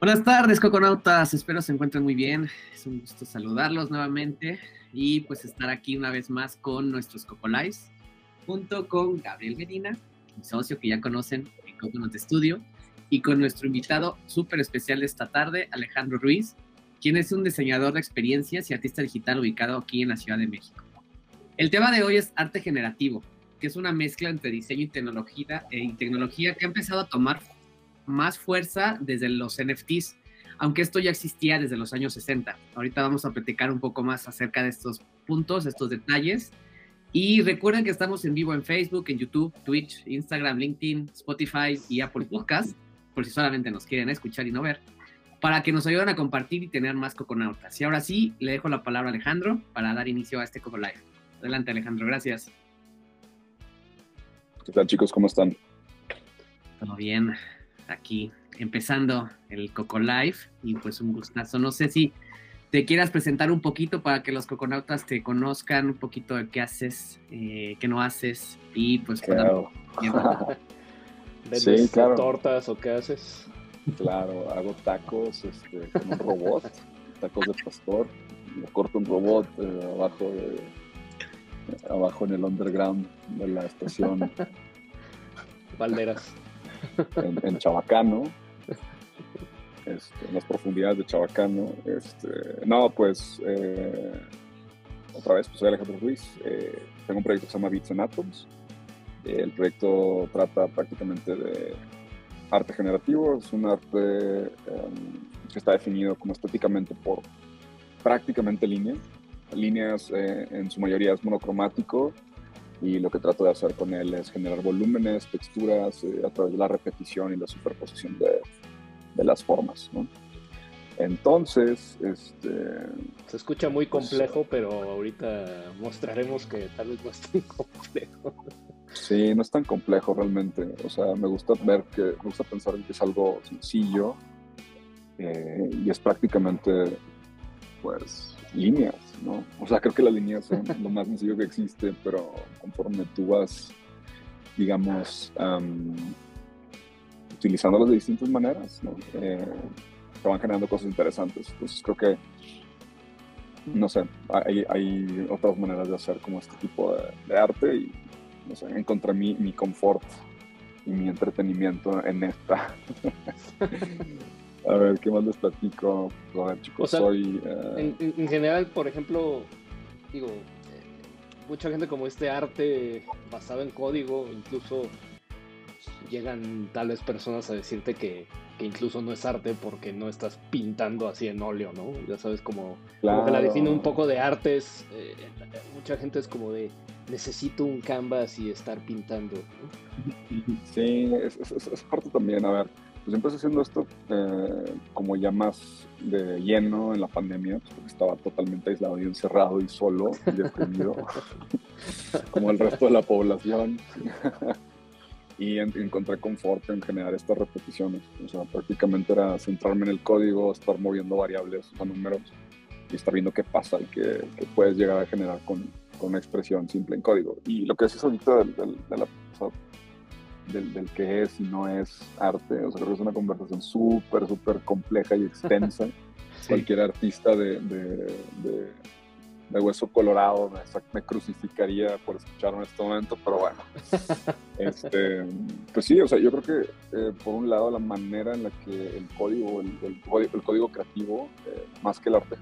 Buenas tardes, coconautas. Espero se encuentren muy bien. Es un gusto saludarlos nuevamente y pues estar aquí una vez más con nuestros Cocolives, junto con Gabriel Medina, mi socio que ya conocen en Coconut Studio, y con nuestro invitado súper especial esta tarde, Alejandro Ruiz, quien es un diseñador de experiencias y artista digital ubicado aquí en la Ciudad de México. El tema de hoy es arte generativo, que es una mezcla entre diseño y tecnología, eh, y tecnología que ha empezado a tomar más fuerza desde los NFTs, aunque esto ya existía desde los años 60. Ahorita vamos a platicar un poco más acerca de estos puntos, estos detalles. Y recuerden que estamos en vivo en Facebook, en YouTube, Twitch, Instagram, LinkedIn, Spotify y Apple Podcast, por si solamente nos quieren escuchar y no ver, para que nos ayuden a compartir y tener más coconautas. Y ahora sí, le dejo la palabra a Alejandro para dar inicio a este Coco Live. Adelante, Alejandro, gracias. ¿Qué tal, chicos? ¿Cómo están? Todo bien, aquí empezando el Coco Live y pues un gustazo. No sé si te quieras presentar un poquito para que los coconautas te conozcan un poquito de qué haces, eh, qué no haces y pues claro. sí, claro. tortas o qué haces? Claro, hago tacos este, con un robot, tacos de pastor, me corto un robot eh, abajo de, abajo en el underground de la estación. Valderas. En, Chabacano. Este, en las profundidades de Chabacano. Este, no, pues eh, otra vez, pues soy Alejandro Ruiz. Eh, tengo un proyecto que se llama Beats and Atoms. el proyecto trata prácticamente de arte generativo. Es un arte em, que está definido como estéticamente por prácticamente líneas líneas eh, en su mayoría es monocromático y lo que trato de hacer con él es generar volúmenes, texturas eh, a través de la repetición y la superposición de, de las formas. ¿no? Entonces, este... Se escucha muy pues, complejo, pero ahorita mostraremos que tal vez no es tan complejo. Sí, no es tan complejo realmente. O sea, me gusta ver que, me gusta pensar que es algo sencillo eh, y es prácticamente, pues, líneas, ¿no? O sea, creo que las líneas son lo más sencillo que existe, pero conforme tú vas, digamos, utilizándolas de distintas maneras, ¿no? Eh, te van generando cosas interesantes. Entonces creo que, no sé, hay, hay otras maneras de hacer como este tipo de, arte y, no sé, encontré mi, mi confort y mi entretenimiento en esta. A ver, ¿qué más les platico? A ver, chicos, soy... Eh, en, general, por ejemplo, digo, eh, mucha gente como este arte basado en código, incluso llegan tal vez personas a decirte que, incluso no es arte porque no estás pintando así en óleo, ¿no? Ya sabes, como, que la define un poco de artes, eh, mucha gente es como de necesito un canvas y estar pintando. ¿no? Sí, es, es parte también, a ver pues empecé haciendo esto eh, como ya más de lleno en la pandemia, pues, porque estaba totalmente aislado y encerrado y solo y deprimido, como el resto de la población. y encontré confort en generar estas repeticiones. O sea, prácticamente era centrarme en el código, estar moviendo variables o números y estar viendo qué pasa y qué, puedes llegar a generar con, con, una expresión simple en código. Y lo que es ahorita de, de la del, del qué es y no es arte. O sea, creo que es una conversación súper, súper compleja y extensa. Cualquier artista de, de, de, hueso colorado me, crucificaría por escucharlo en este momento, pero bueno. este, pues sí, o sea, yo creo que eh, por un lado la manera en la que el código, el, el, código creativo, eh, más que el arte,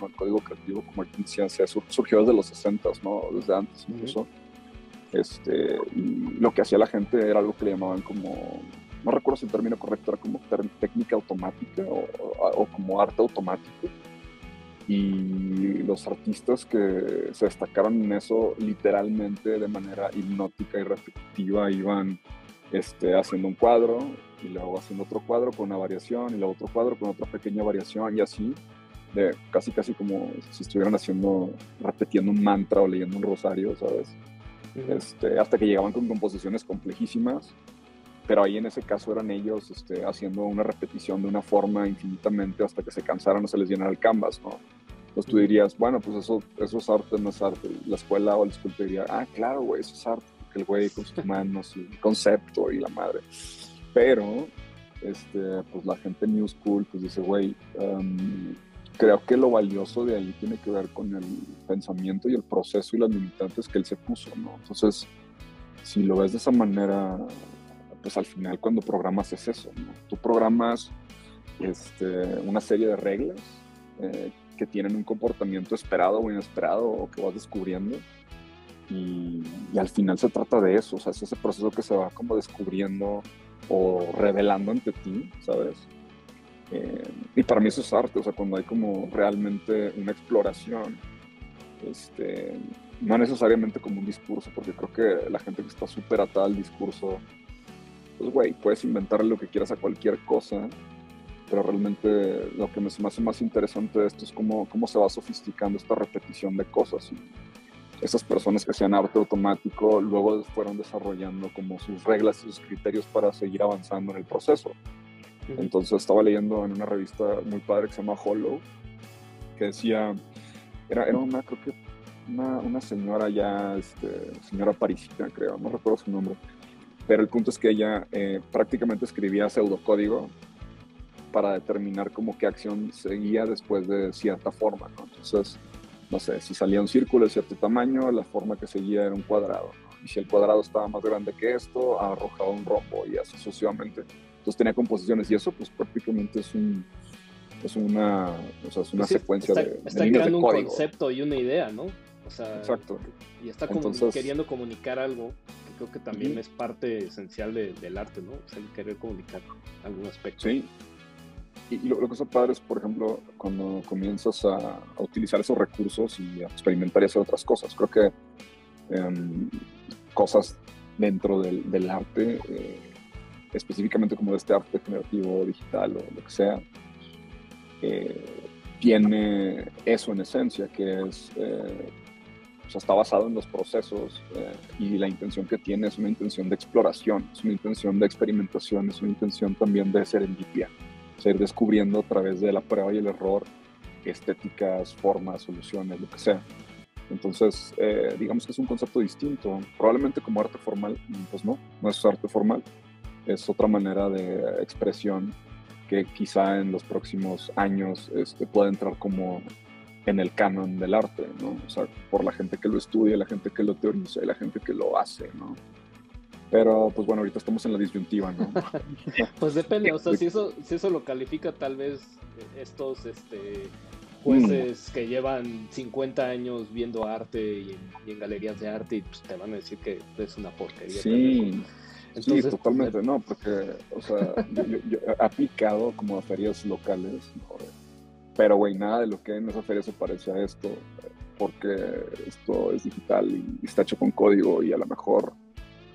el código creativo como ciencia surgió desde los 60, ¿no? Desde antes incluso. Este, y lo que hacía la gente era algo que le llamaban como, no recuerdo si el término correcto era como técnica automática o, como arte automático. Y los artistas que se destacaron en eso literalmente de manera hipnótica y repetitiva iban este, haciendo un cuadro y luego haciendo otro cuadro con una variación y luego otro cuadro con otra pequeña variación y así, de casi casi como si estuvieran haciendo, repitiendo un mantra o leyendo un rosario, ¿sabes? Este, hasta que llegaban con composiciones complejísimas, pero ahí en ese caso eran ellos este, haciendo una repetición de una forma infinitamente hasta que se cansaran o se les llenara el canvas, ¿no? Entonces tú dirías, bueno, pues eso, eso es arte, no es arte. La escuela o la escuela diría, ah, claro, güey, eso es arte, porque el güey con sus manos y el concepto y la madre. Pero este, pues la gente New School pues dice, güey, em, creo que lo valioso de ahí tiene que ver con el pensamiento y el proceso y las limitantes que él se puso, ¿no? Entonces, si lo ves de esa manera, pues al final cuando programas es eso, ¿no? Tú programas este, una serie de reglas eh, que tienen un comportamiento esperado o inesperado o que vas descubriendo y, al final se trata de eso, o sea, es ese proceso que se va como descubriendo o revelando ante ti, ¿sabes? Eh, y para mí eso es arte, o sea, cuando hay como realmente una exploración, este, no necesariamente como un discurso, porque creo que la gente que está súper atada al discurso, pues güey, puedes inventar lo que quieras a cualquier cosa, pero realmente lo que me hace más interesante de esto es cómo, cómo se va sofisticando esta repetición de cosas. Y esas personas que hacían arte automático luego fueron desarrollando como sus reglas y sus criterios para seguir avanzando en el proceso. Entonces estaba leyendo en una revista muy padre que se llama Hollow, que decía, era, era una, creo que una, una señora ya, este, señora parisina creo, no recuerdo su nombre, pero el punto es que ella eh, prácticamente escribía pseudocódigo para determinar como qué acción seguía después de cierta forma, ¿no? Entonces, no sé, si salía un círculo de cierto tamaño, la forma que seguía era un cuadrado. Y si el cuadrado estaba más grande que esto, arrojaba un rombo y así sucesivamente. Entonces tenía composiciones y eso pues prácticamente es un es una, o sea, es una secuencia de, está creando un concepto y una idea, ¿no? O sea, Exacto. Y está queriendo comunicar algo que creo que también es parte esencial del arte, ¿no? O sea, el querer comunicar algún aspecto. Sí. Y, lo, que está padre es, por ejemplo, cuando comienzas a, utilizar esos recursos y a experimentar y hacer otras cosas. Creo que em, cosas dentro del, del arte eh, específicamente como de este arte generativo digital o lo que sea, eh, tiene eso en esencia, que es, eh, o sea, está basado en los procesos eh, y la intención que tiene es una intención de exploración, es una intención de experimentación, es una intención también de serendipia, ser descubriendo a través de la prueba y el error estéticas, formas, soluciones, lo que sea. Entonces, digamos que es un concepto distinto. Probablemente como arte formal, pues no, no es arte formal, es otra manera de expresión que quizá en los próximos años este, pueda entrar como en el canon del arte, ¿no? O sea, por la gente que lo estudia, la gente que lo teoriza y la gente que lo hace, ¿no? Pero, pues bueno, ahorita estamos en la disyuntiva, ¿no? pues depende, o sea, si eso, si eso lo califica tal vez estos este, jueces mm. que llevan 50 años viendo arte y en, galerías de arte y pues, te van a decir que es una porquería. Sí sí, totalmente, no, porque, o sea, yo, he aplicado como a ferias locales, pero, güey, nada de lo que hay en esa feria se parece a esto, porque esto es digital y está hecho con código y a lo mejor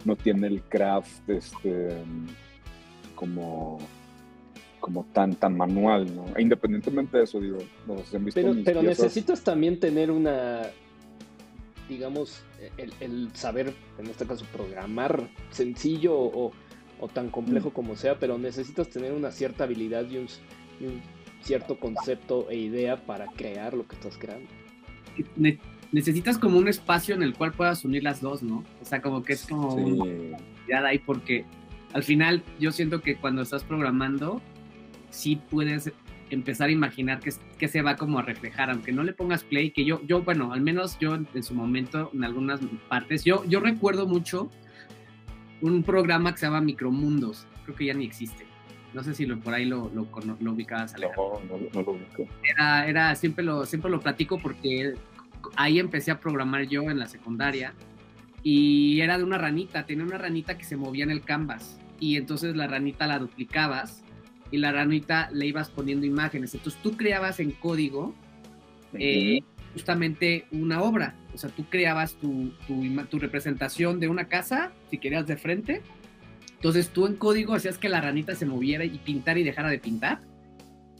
no tiene el craft, este, como como tan tan manual, ¿no? E independientemente de eso, digo, no sé, han visto pero, pero necesitas también tener una digamos, el, saber, en este caso, programar sencillo o, tan complejo mm. como sea, pero necesitas tener una cierta habilidad y un, cierto concepto e idea para crear lo que estás creando. necesitas como un espacio en el cual puedas unir las dos, ¿no? O sea, como que es como ya de ahí porque al final yo siento que cuando estás programando sí puedes empezar a imaginar que, se va como a reflejar, aunque no le pongas play, que yo, yo bueno, al menos yo en, su momento, en algunas partes, yo, yo recuerdo mucho un programa que se llama Micromundos, creo que ya ni existe. No sé si lo, por ahí lo, lo, lo ubicabas, No, no, no, lo ubico. Era, era, siempre, lo, siempre lo platico porque ahí empecé a programar yo en la secundaria y era de una ranita, tenía una ranita que se movía en el canvas y entonces la ranita la duplicabas y la ranita le ibas poniendo imágenes. Entonces tú creabas en código eh, justamente una obra. O sea, tú creabas tu, tu, representación de una casa, si querías de frente. Entonces tú en código hacías que la ranita se moviera y pintara y dejara de pintar.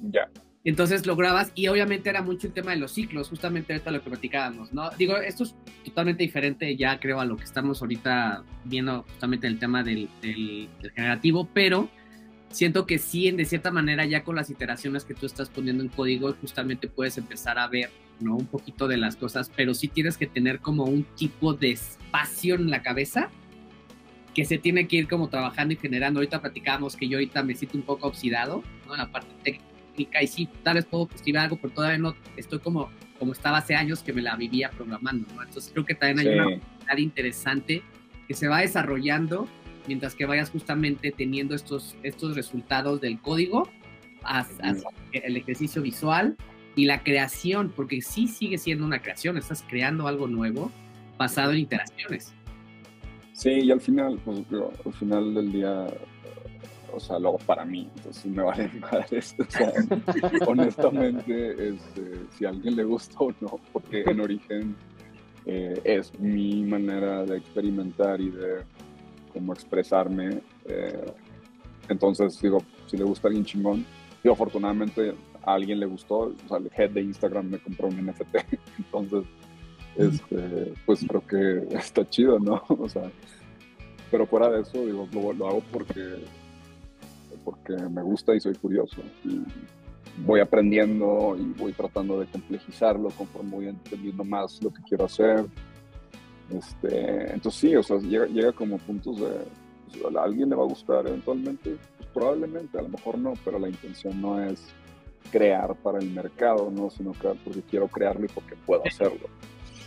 Ya. Entonces lograbas, y obviamente era mucho el tema de los ciclos, justamente ahorita lo que platicábamos, ¿no? Digo, esto es totalmente diferente ya creo a lo que estamos ahorita viendo justamente el tema del, del generativo, pero siento que sí, de cierta manera, ya con las iteraciones que tú estás poniendo en código, justamente puedes empezar a ver, ¿no? Un poquito de las cosas, pero sí tienes que tener como un tipo de espacio en la cabeza que se tiene que ir como trabajando y generando. Ahorita platicábamos que yo ahorita me siento un poco oxidado, ¿no? En la parte técnica y sí, tal vez puedo escribir algo, pero todavía no estoy como, como estaba hace años que me la vivía programando, ¿no? Entonces creo que también hay una oportunidad interesante que se va desarrollando mientras que vayas justamente teniendo estos, estos resultados del código, hacia el ejercicio visual y la creación, porque sí sigue siendo una creación, estás creando algo nuevo basado en interacciones. Sí, y al final, pues, al final del día, o sea, lo hago para mí, entonces me vale esto. O sea, honestamente, este, si a alguien le gusta o no, porque en origen eh, es mi manera de experimentar y de cómo expresarme. Eh, entonces, digo, si le gusta a alguien chingón, yo afortunadamente a alguien le gustó, o sea, el head de Instagram me compró un NFT, entonces, este, pues creo que está chido, ¿no? O sea, pero fuera de eso, digo, lo, hago porque, porque me gusta y soy curioso. Y voy aprendiendo y voy tratando de complejizarlo conforme voy entendiendo más lo que quiero hacer. Este, entonces sí, o sea, llega, llega como puntos de, pues, a alguien le va a gustar eventualmente, pues probablemente, a lo mejor no, pero la intención no es crear para el mercado, ¿no? sino que porque quiero crearlo y porque puedo hacerlo.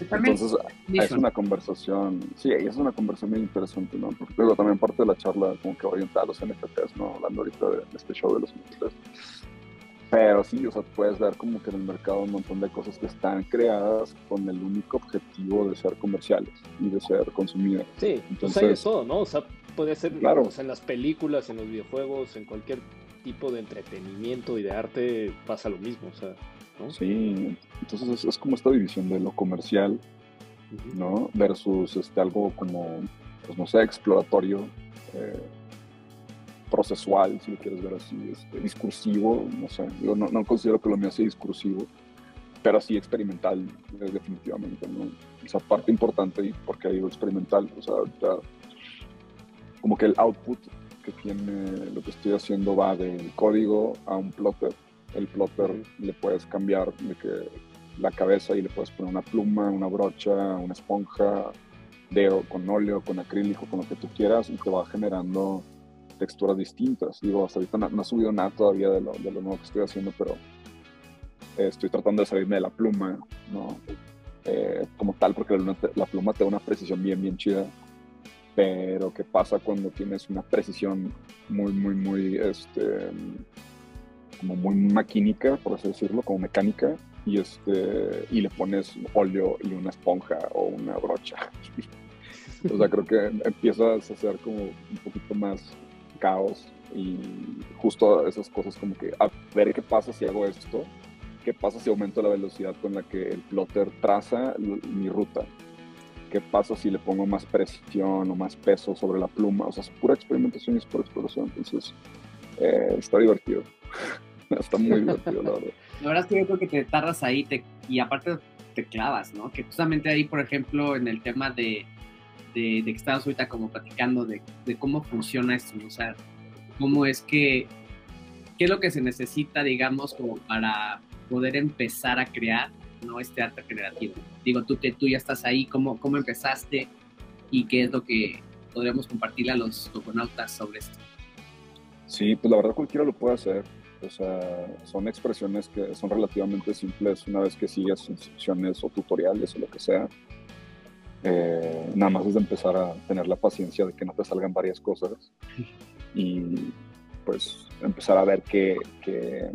Entonces, es una conversación, sí, es una conversación muy interesante, ¿no? Porque luego también parte de la charla como que orientada a los NFTs, ¿no? Hablando ahorita de, este show de los NFTs. Pero sí, o sea, puedes ver como que en el mercado un montón de cosas que están creadas con el único objetivo de ser comerciales y de ser consumidas. Sí, Entonces, pues hay de todo, ¿no? O sea, puede ser claro. en las películas, en los videojuegos, en cualquier tipo de entretenimiento y de arte pasa lo mismo, o sea, ¿no? Sí, entonces es, como esta división de lo comercial, ¿no? Versus este, algo como, pues no sé, exploratorio, eh, procesual, si lo quieres ver así, este, discursivo, no sé, yo no, no, considero que lo mío sea discursivo, pero sí experimental, eh, definitivamente, ¿no? Esa parte importante, y porque digo experimental, o sea, como que el output tiene lo que estoy haciendo va del código a un plotter. El plotter le puedes cambiar de que la cabeza y le puedes poner una pluma, una brocha, una esponja, de, con óleo, con acrílico, con lo que tú quieras y te va generando texturas distintas. Digo, hasta ahorita no, no subido nada todavía de lo, de lo, nuevo que estoy haciendo, pero eh, estoy tratando de salirme de la pluma, ¿no? Eh, como tal, porque la, la, pluma te da una precisión bien, bien chida pero ¿qué pasa cuando tienes una precisión muy, muy, muy, este, como muy maquínica, por así decirlo, como mecánica, y, este, y le pones óleo y una esponja o una brocha? o sea, creo que empiezas a hacer como un poquito más caos y justo esas cosas como que a ver qué pasa si hago esto, qué pasa si aumento la velocidad con la que el plotter traza mi ruta qué pasa si le pongo más presión o más peso sobre la pluma. O sea, es pura experimentación y es pura exploración. Entonces, eh, está divertido. está muy divertido, la verdad. La verdad es que yo creo que te tardas ahí te, y aparte te clavas, ¿no? Que justamente ahí, por ejemplo, en el tema de, de, que estabas ahorita como platicando de, de, cómo funciona esto, o sea, cómo es que, qué es lo que se necesita, digamos, como para poder empezar a crear ¿no? Este arte creativo. Digo, tú que tú ya estás ahí, ¿cómo, ¿cómo empezaste y qué es lo que podríamos compartirle a los toconautas sobre esto? Sí, pues la verdad cualquiera lo puede hacer. O sea, son expresiones que son relativamente simples una vez que sigues instrucciones o tutoriales o lo que sea. Eh, nada más es de empezar a tener la paciencia de que no te salgan varias cosas y pues empezar a ver que, que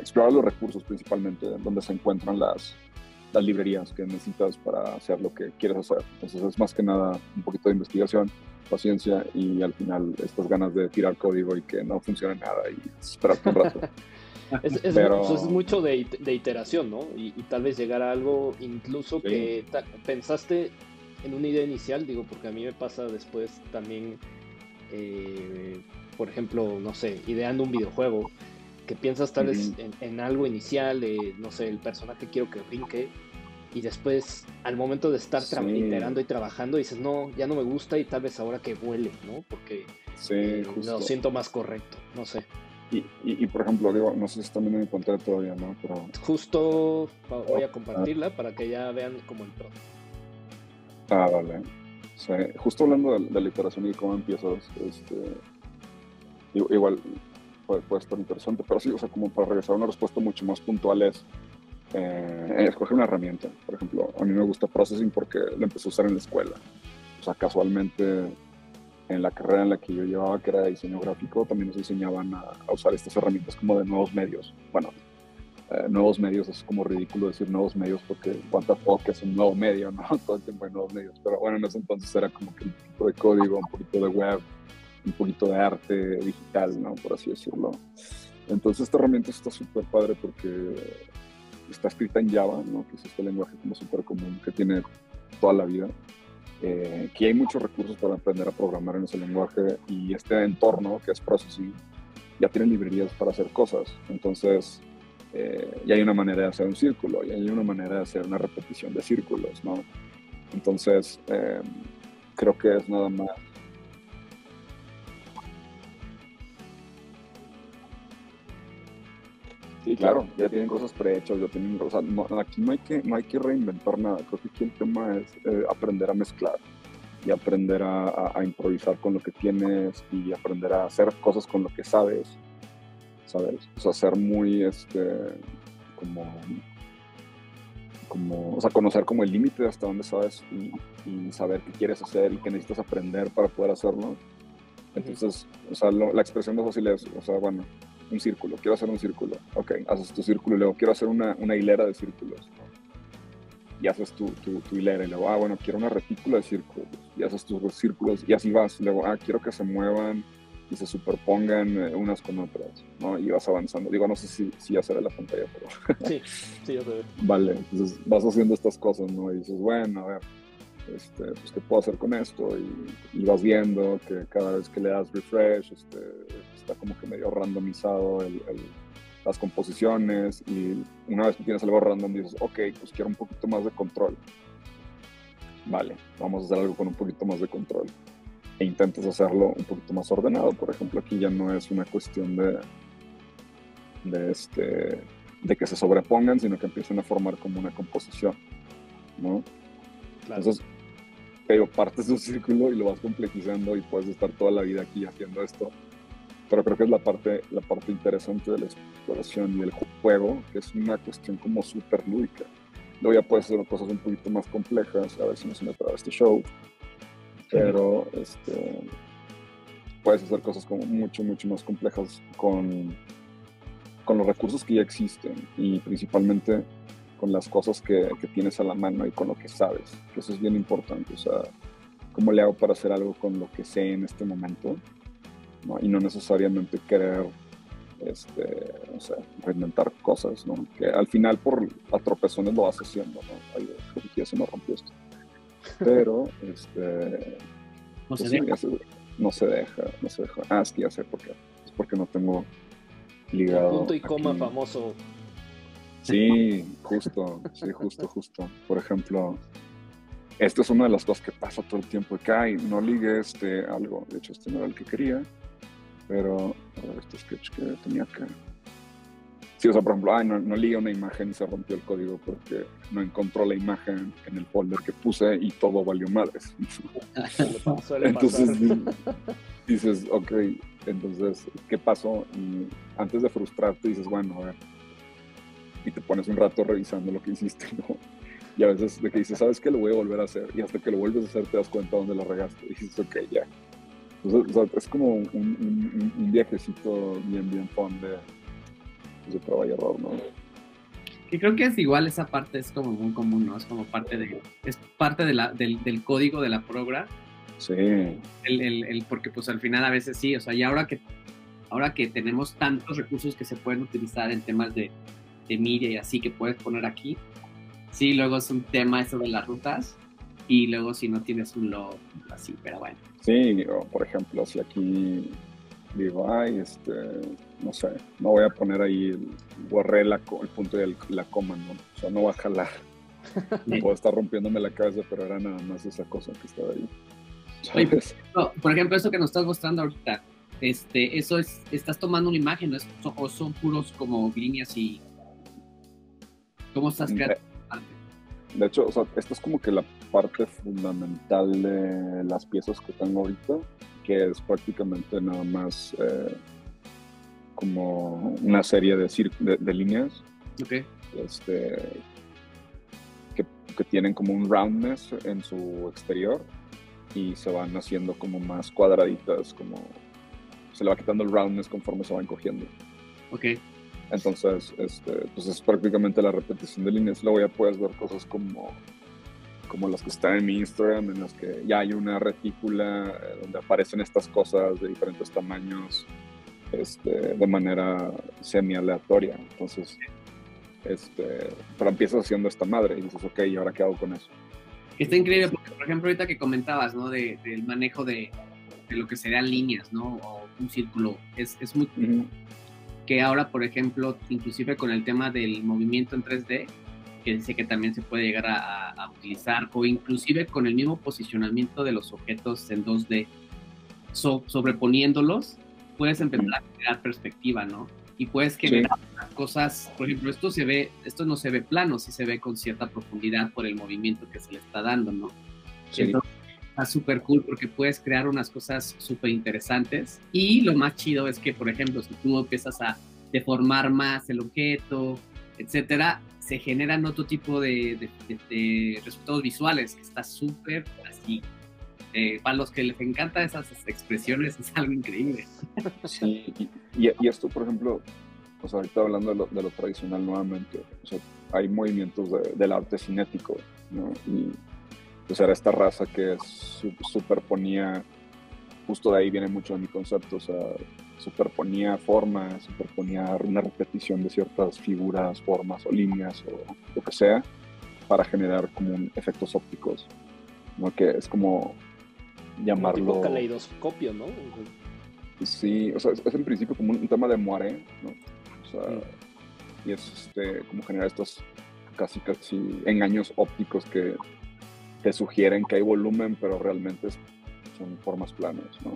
explorar los recursos principalmente, donde se encuentran las, las librerías que necesitas para hacer lo que quieres hacer. Entonces es más que nada un poquito de investigación, paciencia y al final estas ganas de tirar código y que no funcione nada y esperar un rato. es, es, Pero... es, mucho de, de iteración, ¿no? Y, tal vez llegar a algo incluso que pensaste en una idea inicial, digo, porque a mí me pasa después también, eh, por ejemplo, no sé, ideando un videojuego que piensas tal vez en, algo inicial, no sé, el personaje quiero que brinque, y después al momento de estar iterando y trabajando dices, no, ya no me gusta y tal vez ahora que vuele, ¿no? Porque eh, lo siento más correcto, no sé. Y, y, por ejemplo, digo, no sé si también me encontré todavía, ¿no? Pero... Justo voy a compartirla para que ya vean como el pro. Ah, vale. Sí, justo hablando de, de la iteración y cómo empiezas, este, igual puede, puede, estar interesante, pero sí, o sea, como para regresar a una respuesta mucho más puntual es eh, escoger una herramienta. Por ejemplo, a mí me gusta Processing porque lo empecé a usar en la escuela. O sea, casualmente en la carrera en la que yo llevaba, que era diseño gráfico, también nos enseñaban a, a usar estas herramientas como de nuevos medios. Bueno, eh, nuevos medios, es como ridículo decir nuevos medios porque cuánta fuck es un nuevo medio, ¿no? Todo el tiempo hay nuevos medios. Pero bueno, en ese entonces era como que un poquito de código, un poquito de web, un poquito de arte digital, ¿no? Por así decirlo. Entonces esta herramienta está súper padre porque está escrita en Java, ¿no? Que es este lenguaje como súper común que tiene toda la vida. Eh, que hay muchos recursos para aprender a programar en ese lenguaje y este entorno que es Processing ya tiene librerías para hacer cosas. Entonces, eh, hay una manera de hacer un círculo, y hay una manera de hacer una repetición de círculos, ¿no? Entonces, eh, creo que es nada más. Sí, claro, ya tienen cosas prehechas, ya tienen, o sea, no, aquí no hay, que, no hay que reinventar nada, creo que aquí el tema es eh, aprender a mezclar y aprender a, a, a improvisar con lo que tienes y aprender a hacer cosas con lo que sabes ¿sabes? O sea, ser muy, este, como, como, o sea, conocer como el límite de hasta dónde sabes y, y, saber qué quieres hacer y qué necesitas aprender para poder hacerlo. Entonces, o sea, lo, la expresión más fácil es, o sea, bueno, un círculo, quiero hacer un círculo, ok, haces tu círculo y luego quiero hacer una, una hilera de círculos. Y haces tu, tu, tu, hilera y luego, ah, bueno, quiero una retícula de círculos y haces tus círculos y así vas. Y luego, ah, quiero que se muevan y se superpongan eh, unas con otras, ¿no? Y vas avanzando. Digo, no sé si, si ya se ve la pantalla, pero... sí, sí, ya se ve. Vale, entonces vas haciendo estas cosas, ¿no? Y dices, bueno, a ver, este, pues, ¿qué puedo hacer con esto? Y, y, vas viendo que cada vez que le das refresh, este, está como que medio randomizado el, el, las composiciones y una vez que tienes algo random dices, ok, pues quiero un poquito más de control. Vale, vamos a hacer algo con un poquito más de control e intentas hacerlo un poquito más ordenado. Por ejemplo, aquí ya no es una cuestión de, de, este, de que se sobrepongan, sino que empiezan a formar como una composición, ¿no? Claro. Entonces, pero partes de un círculo y lo vas complejizando y puedes estar toda la vida aquí haciendo esto. Pero creo que es la parte, la parte interesante de la exploración y del juego, que es una cuestión como súper lúdica. Luego ya puedes hacer cosas un poquito más complejas, a ver si no se me traba este show, pero este, puedes hacer cosas como mucho, mucho más complejas con, con los recursos que ya existen y principalmente con las cosas que, que, tienes a la mano y con lo que sabes, que eso es bien importante, o sea, cómo le hago para hacer algo con lo que sé en este momento ¿no? y no necesariamente querer este, o sea, reinventar cosas, ¿no? que al final por atropezones lo vas haciendo, ¿no? Ay, ya se me rompió esto pero este, no, pues se sí, deja. se, no se deja, no se deja. Ah, es que ya sé por qué. Es porque no tengo ligado. El punto y coma aquí. famoso. Sí, justo, sí, justo, justo. Por ejemplo, esta es una de las cosas que pasa todo el tiempo. Que ay, no ligue este algo. De hecho, este no era el que quería, pero este sketch que tenía que Sí, o sea, por ejemplo, ay, no, no liga una imagen y se rompió el código porque no encontró la imagen en el folder que puse y todo valió madres. Entonces dices, ok, entonces, ¿qué pasó? Y antes de frustrarte dices, bueno, a ver, y te pones un rato revisando lo que hiciste, ¿no? Y a veces de que dices, ¿sabes qué? Lo voy a volver a hacer. Y hasta que lo vuelves a hacer te das cuenta dónde la regaste. Y dices, ok, ya. Entonces, o sea, es como un, un, un viajecito bien, bien fun de de prueba y error, ¿no? Y creo que es igual esa parte es como muy común, ¿no? Es como parte de, es parte de la, del, del código de la progra. Sí. El, el, el, porque pues al final a veces sí, o sea, y ahora que, ahora que tenemos tantos recursos que se pueden utilizar en temas de, de media y así que puedes poner aquí, sí, luego es un tema eso de las rutas y luego si no tienes un log así, pero bueno. Sí, o por ejemplo, si aquí digo, ay, este, no sé, no voy a poner ahí, el, borré la, el punto y el, la coma, ¿no? O sea, no va a jalar. Puedo estar rompiéndome la cabeza, pero era nada más esa cosa que estaba ahí. Oye, no, por ejemplo, eso que nos estás mostrando ahorita, este, eso es, estás tomando una imagen, ¿no? O son puros como líneas y... ¿Cómo estás creando? De hecho, o sea, esta es como que la parte fundamental de las piezas que tengo ahorita, que es prácticamente nada más eh, como una serie de, de, líneas okay. este, que, que, tienen como un roundness en su exterior y se van haciendo como más cuadraditas, como se le va quitando el roundness conforme se van cogiendo. Ok. Entonces, este, pues es prácticamente la repetición de líneas. Luego ya puedes ver cosas como, como las que están en mi Instagram, en las que ya hay una retícula eh, donde aparecen estas cosas de diferentes tamaños este, de manera semi-aleatoria. Entonces, este, pero empiezas haciendo esta madre y dices, ok, ¿y ahora qué hago con eso? Está increíble porque, por ejemplo, ahorita que comentabas, ¿no? De, del manejo de, de, lo que serían líneas, ¿no? O un círculo. Es, es muy que ahora, por ejemplo, inclusive con el tema del movimiento en 3D, que dice que también se puede llegar a, utilizar, o inclusive con el mismo posicionamiento de los objetos en 2D, sobreponiéndolos, puedes empezar a crear perspectiva, ¿no? Y puedes generar cosas, por ejemplo, esto se ve, esto no se ve plano, sí se ve con cierta profundidad por el movimiento que se le está dando, ¿no? Sí está súper cool porque puedes crear unas cosas súper interesantes. Y lo más chido es que, por ejemplo, si tú empiezas a deformar más el objeto, etcétera, se generan otro tipo de, resultados visuales que está súper así. Eh, para los que les encantan esas expresiones es algo increíble. Sí, y, esto, por ejemplo, pues ahorita hablando de lo, tradicional nuevamente, o sea, hay movimientos del arte cinético, ¿no? Y pues era esta raza que superponía, justo de ahí viene mucho de mi concepto, o sea, superponía formas, superponía una repetición de ciertas figuras, formas o líneas o lo que sea para generar como efectos ópticos, ¿no? Que es como llamarlo... Un caleidoscopio, ¿no? Sí, o sea, es, en principio como un, tema de moire, ¿no? O sea, y es este, como generar estos casi casi engaños ópticos que te sugieren que hay volumen, pero realmente son formas planas, ¿no?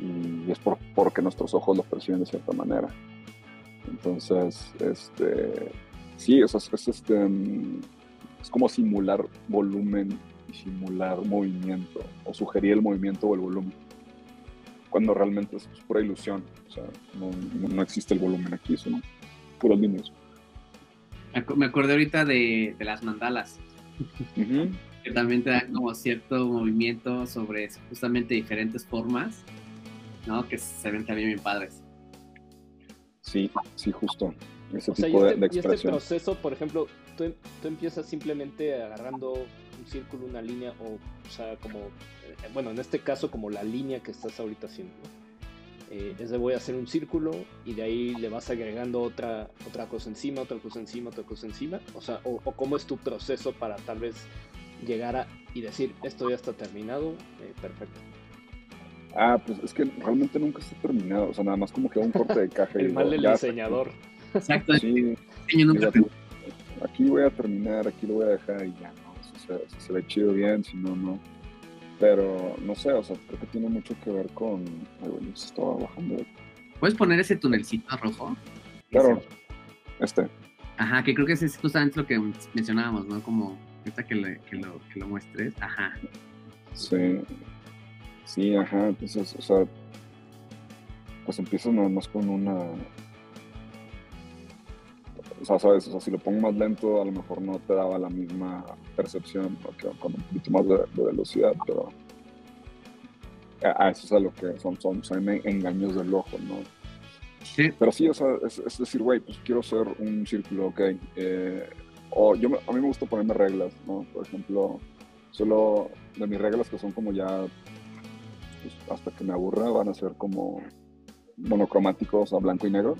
Y es por, porque nuestros ojos lo perciben de cierta manera. Entonces, este, sí, es, es, este, es como simular volumen y simular movimiento, o sugerir el movimiento o el volumen, cuando realmente es pura ilusión, o sea, no, no existe el volumen aquí, son puros líneas. Me acordé ahorita de, de las mandalas que también te dan como cierto movimiento sobre justamente diferentes formas, ¿no? Que se ven también bien padres. Sí, sí, justo. Ese tipo de, expresión. Y este proceso, por ejemplo, tú, tú, empiezas simplemente agarrando un círculo, una línea, o, o sea, como, eh, bueno, en este caso, como la línea que estás ahorita haciendo. Eh, es de voy a hacer un círculo y de ahí le vas agregando otra, otra cosa encima, otra cosa encima, otra cosa encima. O sea, o, o cómo es tu proceso para tal vez llegar y decir, esto ya está terminado, eh, perfecto. Ah, pues es que realmente nunca está terminado, o sea, nada más como que un corte de caja. El mal del diseñador. Exacto. Sí, aquí voy a terminar, aquí lo voy a dejar y ya, ¿no? Si se, ve chido bien, si no, no. Pero no sé, o sea, creo que tiene mucho que ver con. Ay, bueno, se estaba bajando. ¿Puedes poner ese tunelcito rojo? Claro, este. Ajá, que creo que es justamente lo que mencionábamos, ¿no? Como ahorita que, que, lo, que lo muestres, ajá. Sí, sí, ajá, entonces, o sea, pues empiezas nada más con una... O sea, sabes, o sea, si lo pongo más lento, a lo mejor no te daba la misma percepción, porque con un poquito más de, velocidad, pero a, eso es a lo que son, son, son engaños del ojo, ¿no? Sí. Pero sí, o sea, es, es decir, güey, pues quiero hacer un círculo, ok. Eh, o yo, a mí me gusta ponerme reglas, ¿no? Por ejemplo, solo de mis reglas que son como ya, pues, hasta que me aburra, van a ser como monocromáticos a blanco y negro.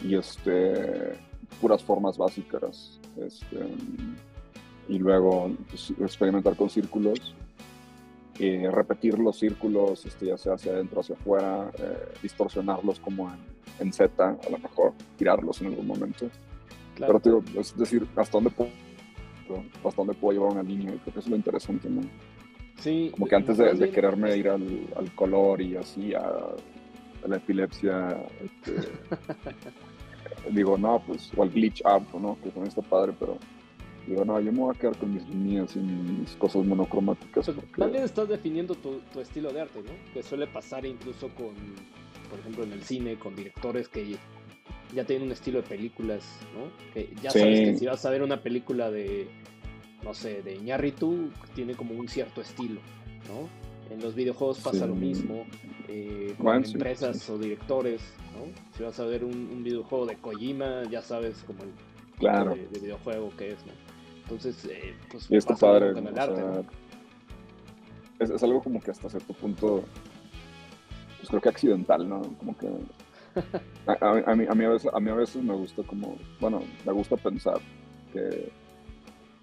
Y este, puras formas básicas. Este, y luego pues, experimentar con círculos. y repetir los círculos, este, ya sea hacia adentro, hacia afuera, eh, distorsionarlos como en, en Z, a lo mejor tirarlos en algún momento pero digo, es decir, hasta dónde puedo, hasta dónde puedo llevar una línea, y creo que eso es lo interesante, ¿no? Sí. Como que antes de, quererme ir al, color y así a, la epilepsia, este, digo, no, pues, o al glitch up, ¿no? Que también está padre, pero Digo, no, yo me voy a quedar con mis líneas y mis cosas monocromáticas. Pues, También estás definiendo tu, tu, estilo de arte, ¿no? Que suele pasar incluso con, por ejemplo, en el cine, con directores que ya tienen un estilo de películas, ¿no? Que ya sabes que si vas a ver una película de, no sé, de Iñárritu, tiene como un cierto estilo, ¿no? En los videojuegos pasa lo mismo, eh, con empresas o directores, ¿no? Si vas a ver un, videojuego de Kojima, ya sabes como el claro. de, de, videojuego que es, ¿no? Entonces, eh, pues y está padre, con el arte, ¿no? es, es, algo como que hasta cierto punto, pues creo que accidental, ¿no? Como que a, mí, a, mí a, veces, a mí a veces me gusta como, bueno, me gusta pensar que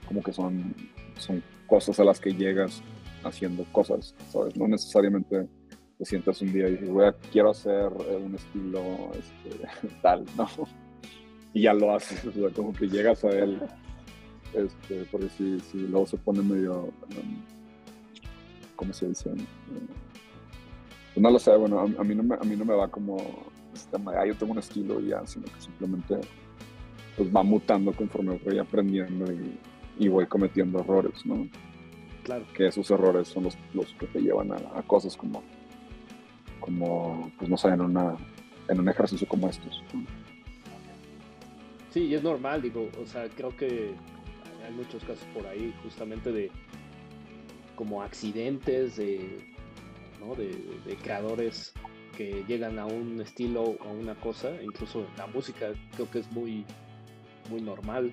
como que son, son cosas a las que llegas haciendo cosas, ¿sabes? No necesariamente te sientas un día y dices, voy a, quiero hacer un estilo este, tal, ¿no? Y ya lo haces, o sea, como que llegas a él, este, porque si, luego se pone medio, um, ¿cómo se dice? Pues no lo sé, bueno, a, mí no me, a mí no me va como, ah, yo tengo un estilo ya, sino que simplemente pues va mutando conforme voy aprendiendo y, y voy cometiendo errores, ¿no? Claro. Que esos errores son los, los que te llevan a, a, cosas como, como, pues no sé, en, una, en un ejercicio como estos. Sí, y es normal, digo, o sea, creo que hay muchos casos por ahí justamente de como accidentes de, ¿no? de, de creadores que llegan a un estilo o a una cosa, incluso en la música creo que es muy, muy normal.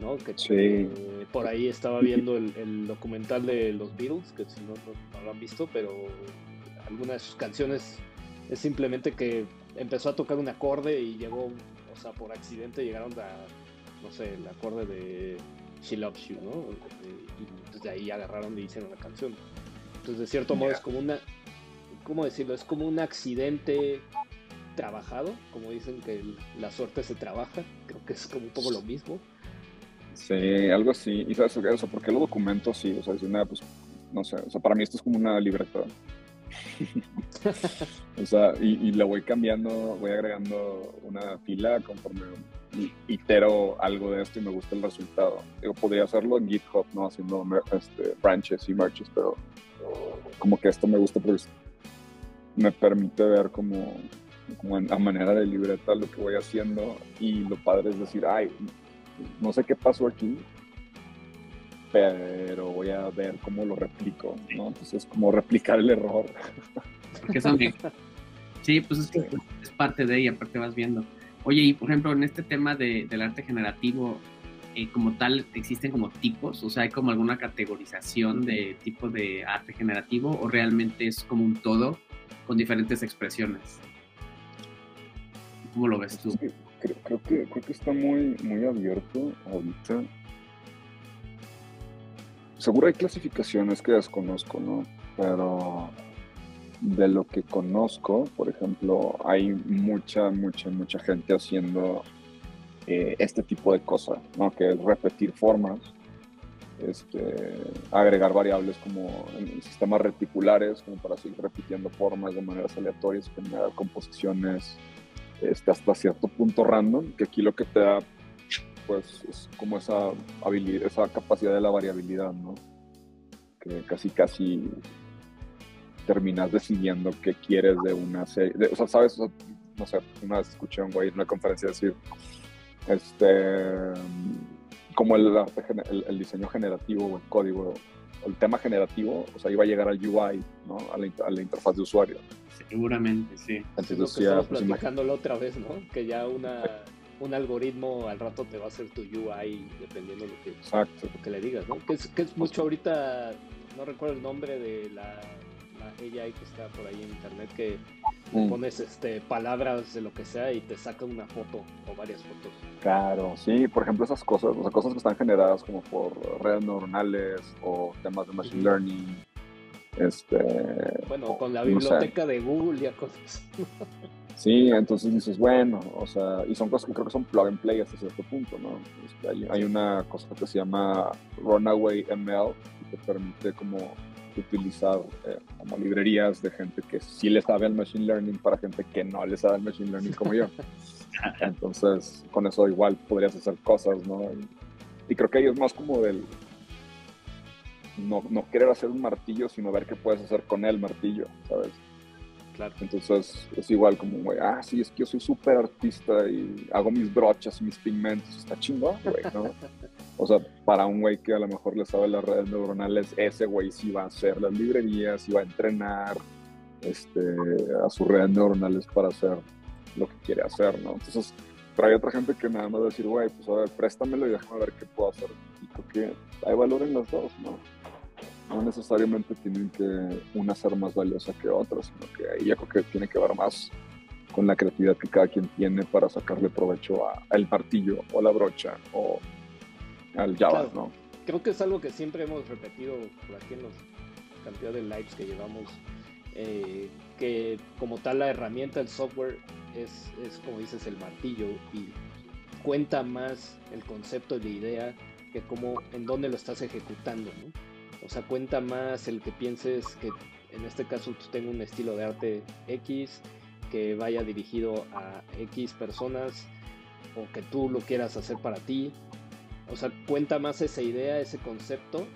¿no? Que sí. por ahí estaba viendo el, el, documental de los Beatles, que si no, no, lo han visto, pero alguna de sus canciones es simplemente que empezó a tocar un acorde y llegó, o sea, por accidente llegaron a, no sé, el acorde de She Loves You, ¿no? Y desde ahí agarraron y hicieron la canción. Entonces, de cierto modo, es como una, ¿cómo decirlo? Es como un accidente trabajado, como dicen que la suerte se trabaja, creo que es como un poco lo mismo. Sí, algo así. Y sabes, o sea, porque lo documento sí, o sea, decir, nada, pues, no sé, o sea, para mí esto es como una libreta. o sea, y, y, le voy cambiando, voy agregando una fila conforme itero algo de esto y me gusta el resultado. Digo, podría hacerlo en GitHub, ¿no? Haciendo este, branches y merches, pero como que esto me gusta porque me permite ver como, como a manera de libreta lo que voy haciendo y lo padre es decir, ay, no sé qué pasó aquí, pero voy a ver cómo lo replico, ¿no? Entonces es como replicar el error. Porque son Sí, pues es, que es parte de ella, aparte vas viendo. Oye, y por ejemplo, en este tema de, del arte generativo, eh, como tal, ¿existen como tipos? O sea, ¿hay como alguna categorización de tipo de arte generativo o realmente es como un todo con diferentes expresiones? ¿Cómo lo ves tú? creo, creo, que, creo que está muy, muy abierto ahorita. Seguro hay clasificaciones que desconozco, ¿no? Pero de lo que conozco, por ejemplo, hay mucha, mucha, mucha gente haciendo eh, este tipo de cosas, ¿no? Que es repetir formas, este, agregar variables como en sistemas reticulares, como para seguir repitiendo formas de maneras aleatorias, generar composiciones este, hasta cierto punto random, que aquí lo que te da pues es como esa habilidad, esa capacidad de la variabilidad, ¿no? Que casi casi terminas decidiendo qué quieres de una serie, o sea, sabes, no sé, una vez escuché a un güey en una conferencia decir, este, como el, el, el diseño generativo o el código, el tema generativo, o sea, iba a llegar al UI, ¿no? A la, a la interfaz de usuario. Seguramente, sí. Entonces, lo que estamos pues, platicándolo otra vez, ¿no? Que ya una, un algoritmo al rato te va a hacer tu UI dependiendo de lo que, Lo que le digas, ¿no? Que es, que es mucho ahorita, no recuerdo el nombre de la, la AI que está por ahí en internet, que mm. pones este, palabras de lo que sea y te saca una foto o varias fotos. Claro, sí, por ejemplo esas cosas, o sea, cosas que están generadas como por redes neuronales o temas de machine learning este, bueno, con la biblioteca de Google y cosas. sí, entonces dices, bueno, o sea, y son cosas que creo que son plug and play hasta cierto punto, ¿no? Este, hay, hay, una cosa que se llama Runaway ML, que te permite como utilizar eh, como librerías de gente que sí le sabe al machine learning para gente que no le sabe al machine learning como yo. Entonces, con eso igual podrías hacer cosas, ¿no? Y creo que ahí es más como del, no, no querer hacer un martillo, sino ver qué puedes hacer con el martillo, ¿sabes? Claro. Entonces es igual como, güey, ah, sí, es que yo soy súper artista y hago mis brochas y mis pigmentos, está chingón, güey, ¿no? o sea, para un güey que a lo mejor le sabe las redes neuronales, ese güey sí va a hacer las librerías, sí va a entrenar este, a sus redes neuronales para hacer lo que quiere hacer, ¿no? Entonces, pero hay otra gente que nada más a decir, güey, pues a ver, préstamelo y déjame ver qué puedo hacer. Y creo que hay valor en los dos, ¿no? no necesariamente tienen que una ser más valiosa que otra, sino que ahí ya creo que tiene que ver más con la creatividad que cada quien tiene para sacarle provecho al martillo o la brocha o al Java, ¿no? Creo que es algo que siempre hemos repetido por aquí en los cantidad de lives que llevamos, eh, que como tal la herramienta, el software, es, es como dices el martillo y cuenta más el concepto de idea que como en dónde lo estás ejecutando, ¿no? O sea, cuenta más el que pienses que en este caso tú tengas un estilo de arte X, que vaya dirigido a X personas o que tú lo quieras hacer para ti. O sea, cuenta más esa idea, ese concepto,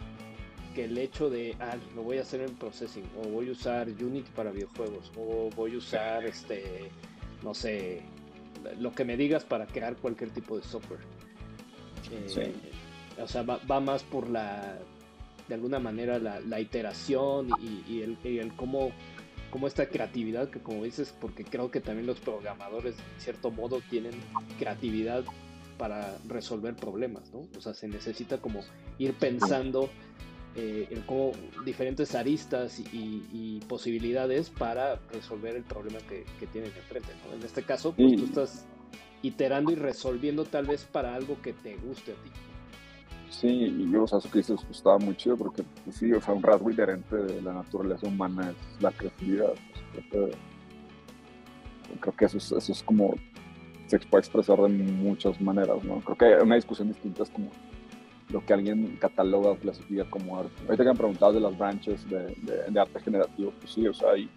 que el hecho de, ah, lo voy a hacer en processing, o voy a usar Unity para videojuegos, o voy a usar, este, no sé, lo que me digas para crear cualquier tipo de software. Eh, o sea, va, más por la, de alguna manera la, iteración y, el, el cómo, cómo, esta creatividad, que como dices, porque creo que también los programadores, en cierto modo, tienen creatividad para resolver problemas, ¿no? O sea, se necesita como ir pensando eh, en cómo diferentes aristas y, posibilidades para resolver el problema que, que tienen enfrente, ¿no? En este caso, pues tú estás iterando y resolviendo tal vez para algo que te guste a ti. Sí, y yo, o sea, eso que dices pues, estaba muy chido porque, pues, sí, o sea, un rasgo inherente de la naturaleza humana es la creatividad. Pues, creo, que, eso, es, eso es como, se puede expresar de muchas maneras, ¿no? Creo que una discusión distinta es como lo que alguien cataloga o clasifica como arte. Ahorita que han preguntado de las branches de, de, arte generativo, pues sí, o sea, hay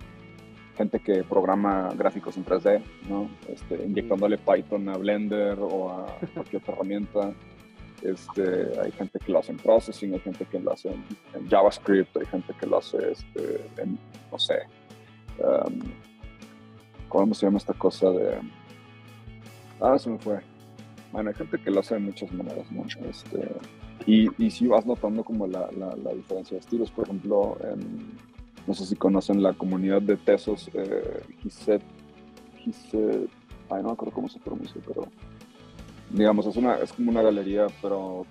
gente que programa gráficos en 3D, ¿no? Este, inyectándole Python a Blender o a cualquier otra herramienta este, hay gente que lo hace en processing, hay gente que lo hace en, JavaScript, hay gente que lo hace este, en, no sé, um, ¿cómo se llama esta cosa de... Ah, se me fue. Bueno, hay gente que lo hace de muchas maneras, ¿no? Este, y, y si vas notando como la, la, diferencia de estilos, por ejemplo, no sé si conocen la comunidad de Tesos, eh, ay, no me acuerdo cómo se pronuncia, pero digamos, es, una, es como una galería, pero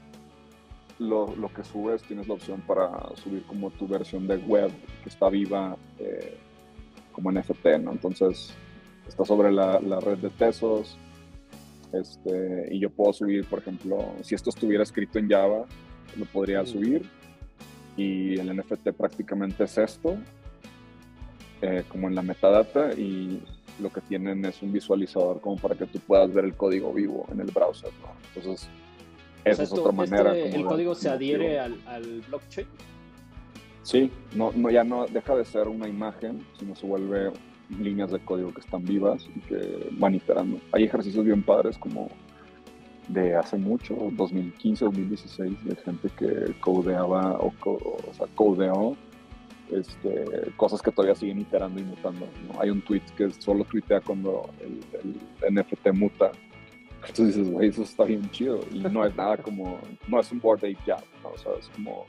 lo, lo, que subes tienes la opción para subir como tu versión de web que está viva eh, como NFT, ¿no? Entonces, está sobre la, la, red de Tesos este, y yo puedo subir, por ejemplo, si esto estuviera escrito en Java, lo podría subir y el NFT prácticamente es esto, eh, como en la metadata y lo que tienen es un visualizador como para que tú puedas ver el código vivo en el browser, ¿no? Entonces, esa es otra manera. Este, ¿El código se adhiere al, blockchain? Sí, no, no, ya no deja de ser una imagen, sino se vuelve líneas de código que están vivas y que van iterando. Hay ejercicios bien padres como de hace mucho, 2015, 2016, de gente que codeaba o, o sea, codeó este, cosas que todavía siguen iterando y mutando. Hay un tweet que solo tuitea cuando el, NFT muta. Entonces dices, güey, eso está bien chido. Y no es nada como, no es un board ape ya, O sea, es como,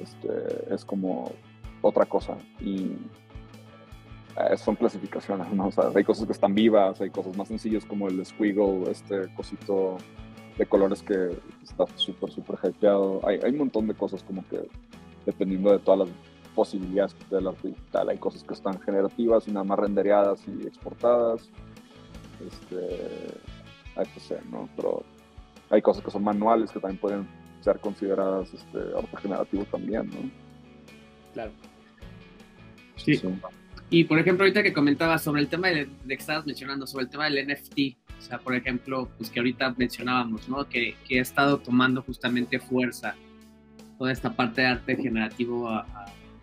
este, es como otra cosa. Y eh, son clasificaciones, ¿no? O sea, hay cosas que están vivas, hay cosas más sencillas como el squiggle, este cosito de colores que está súper, súper hypeado. Hay, hay un montón de cosas como que dependiendo de todas las posibilidades que te da digital. Hay cosas que están generativas y nada más rendereadas y exportadas. Este, etc, ¿no? Pero hay cosas que son manuales que también pueden ser consideradas este, arte generativo también, ¿no? Claro. Sí. Y por ejemplo, ahorita que comentabas sobre el tema de, que estabas mencionando, sobre el tema del NFT, o sea, por ejemplo, pues que ahorita mencionábamos, ¿no? Que, que ha estado tomando justamente fuerza toda esta parte de arte generativo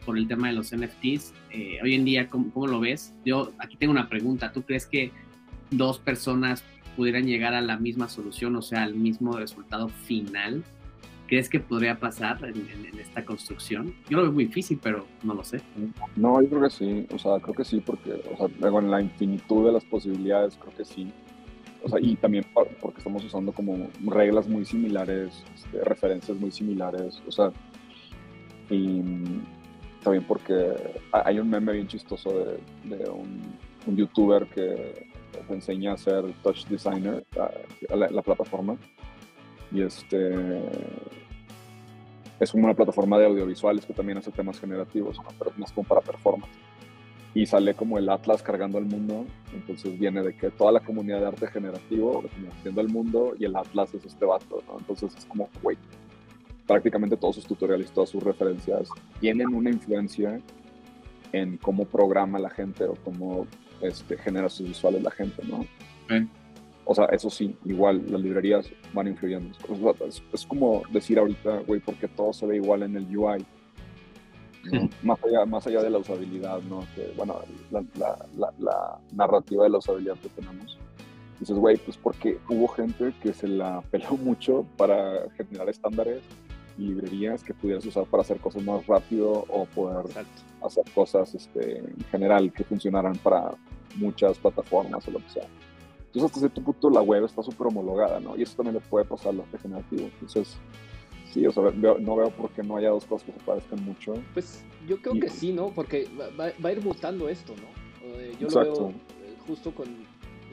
por el tema de los NFTs. Eh, hoy en día, ¿cómo, lo ves? Yo aquí tengo una pregunta. ¿Tú crees que dos personas pudieran llegar a la misma solución, o sea, al mismo resultado final? ¿Crees que podría pasar en, esta construcción? Yo lo veo muy difícil, pero no lo sé. No, yo creo que sí, o sea, creo que sí, porque, o sea, en la infinitud de las posibilidades, creo que sí. O sea, y también porque estamos usando como reglas muy similares, este, referencias muy similares, o sea, y también porque hay un meme bien chistoso de, un, youtuber que te enseña a ser touch designer, la, la plataforma, y este es una plataforma de audiovisuales que también hace temas generativos, pero es más como para performance. Y sale como el Atlas cargando al mundo, entonces viene de que toda la comunidad de arte generativo, haciendo el mundo, y el Atlas es este vato, ¿no? Entonces es como, güey, prácticamente todos sus tutoriales, todas sus referencias tienen una influencia en cómo programa la gente o cómo este, genera sus visuales la gente, ¿no? O sea, eso sí, igual las librerías van influyendo. Es, como decir ahorita, güey, porque todo se ve igual en el UI. más, allá, más allá de la usabilidad, ¿no? Que, bueno, la, la, la, narrativa de la usabilidad que tenemos. Dices, güey, pues porque hubo gente que se la peló mucho para generar estándares y librerías que pudieras usar para hacer cosas más rápido o poder hacer cosas este, en general que funcionaran para muchas plataformas o lo que sea. Entonces, hasta cierto punto, la web está súper homologada, ¿no? Y eso también le puede pasar al arte generativo. Entonces, sí, o sea, no veo por qué no haya dos cosas que se parezcan mucho. Pues yo creo que sí, ¿no? Porque va, a ir mutando esto, ¿no? Eh, yo lo veo justo con,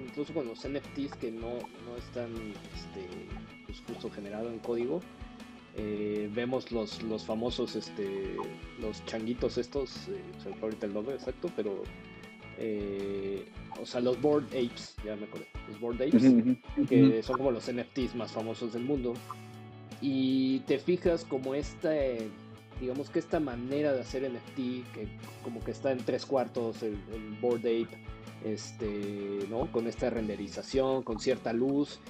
incluso con los NFTs que no, no están, este, pues justo generado en código. Eh, vemos los, los famosos, este, los changuitos estos, eh, se me ahorita el nombre exacto, pero eh, o sea, los Board Apes, ya me acuerdo, los Board Apes, que son como los NFTs más famosos del mundo. Y te fijas como esta, digamos que esta manera de hacer NFT, que como que está en tres cuartos, el, Board Ape, este, ¿no? Con esta renderización, con cierta luz,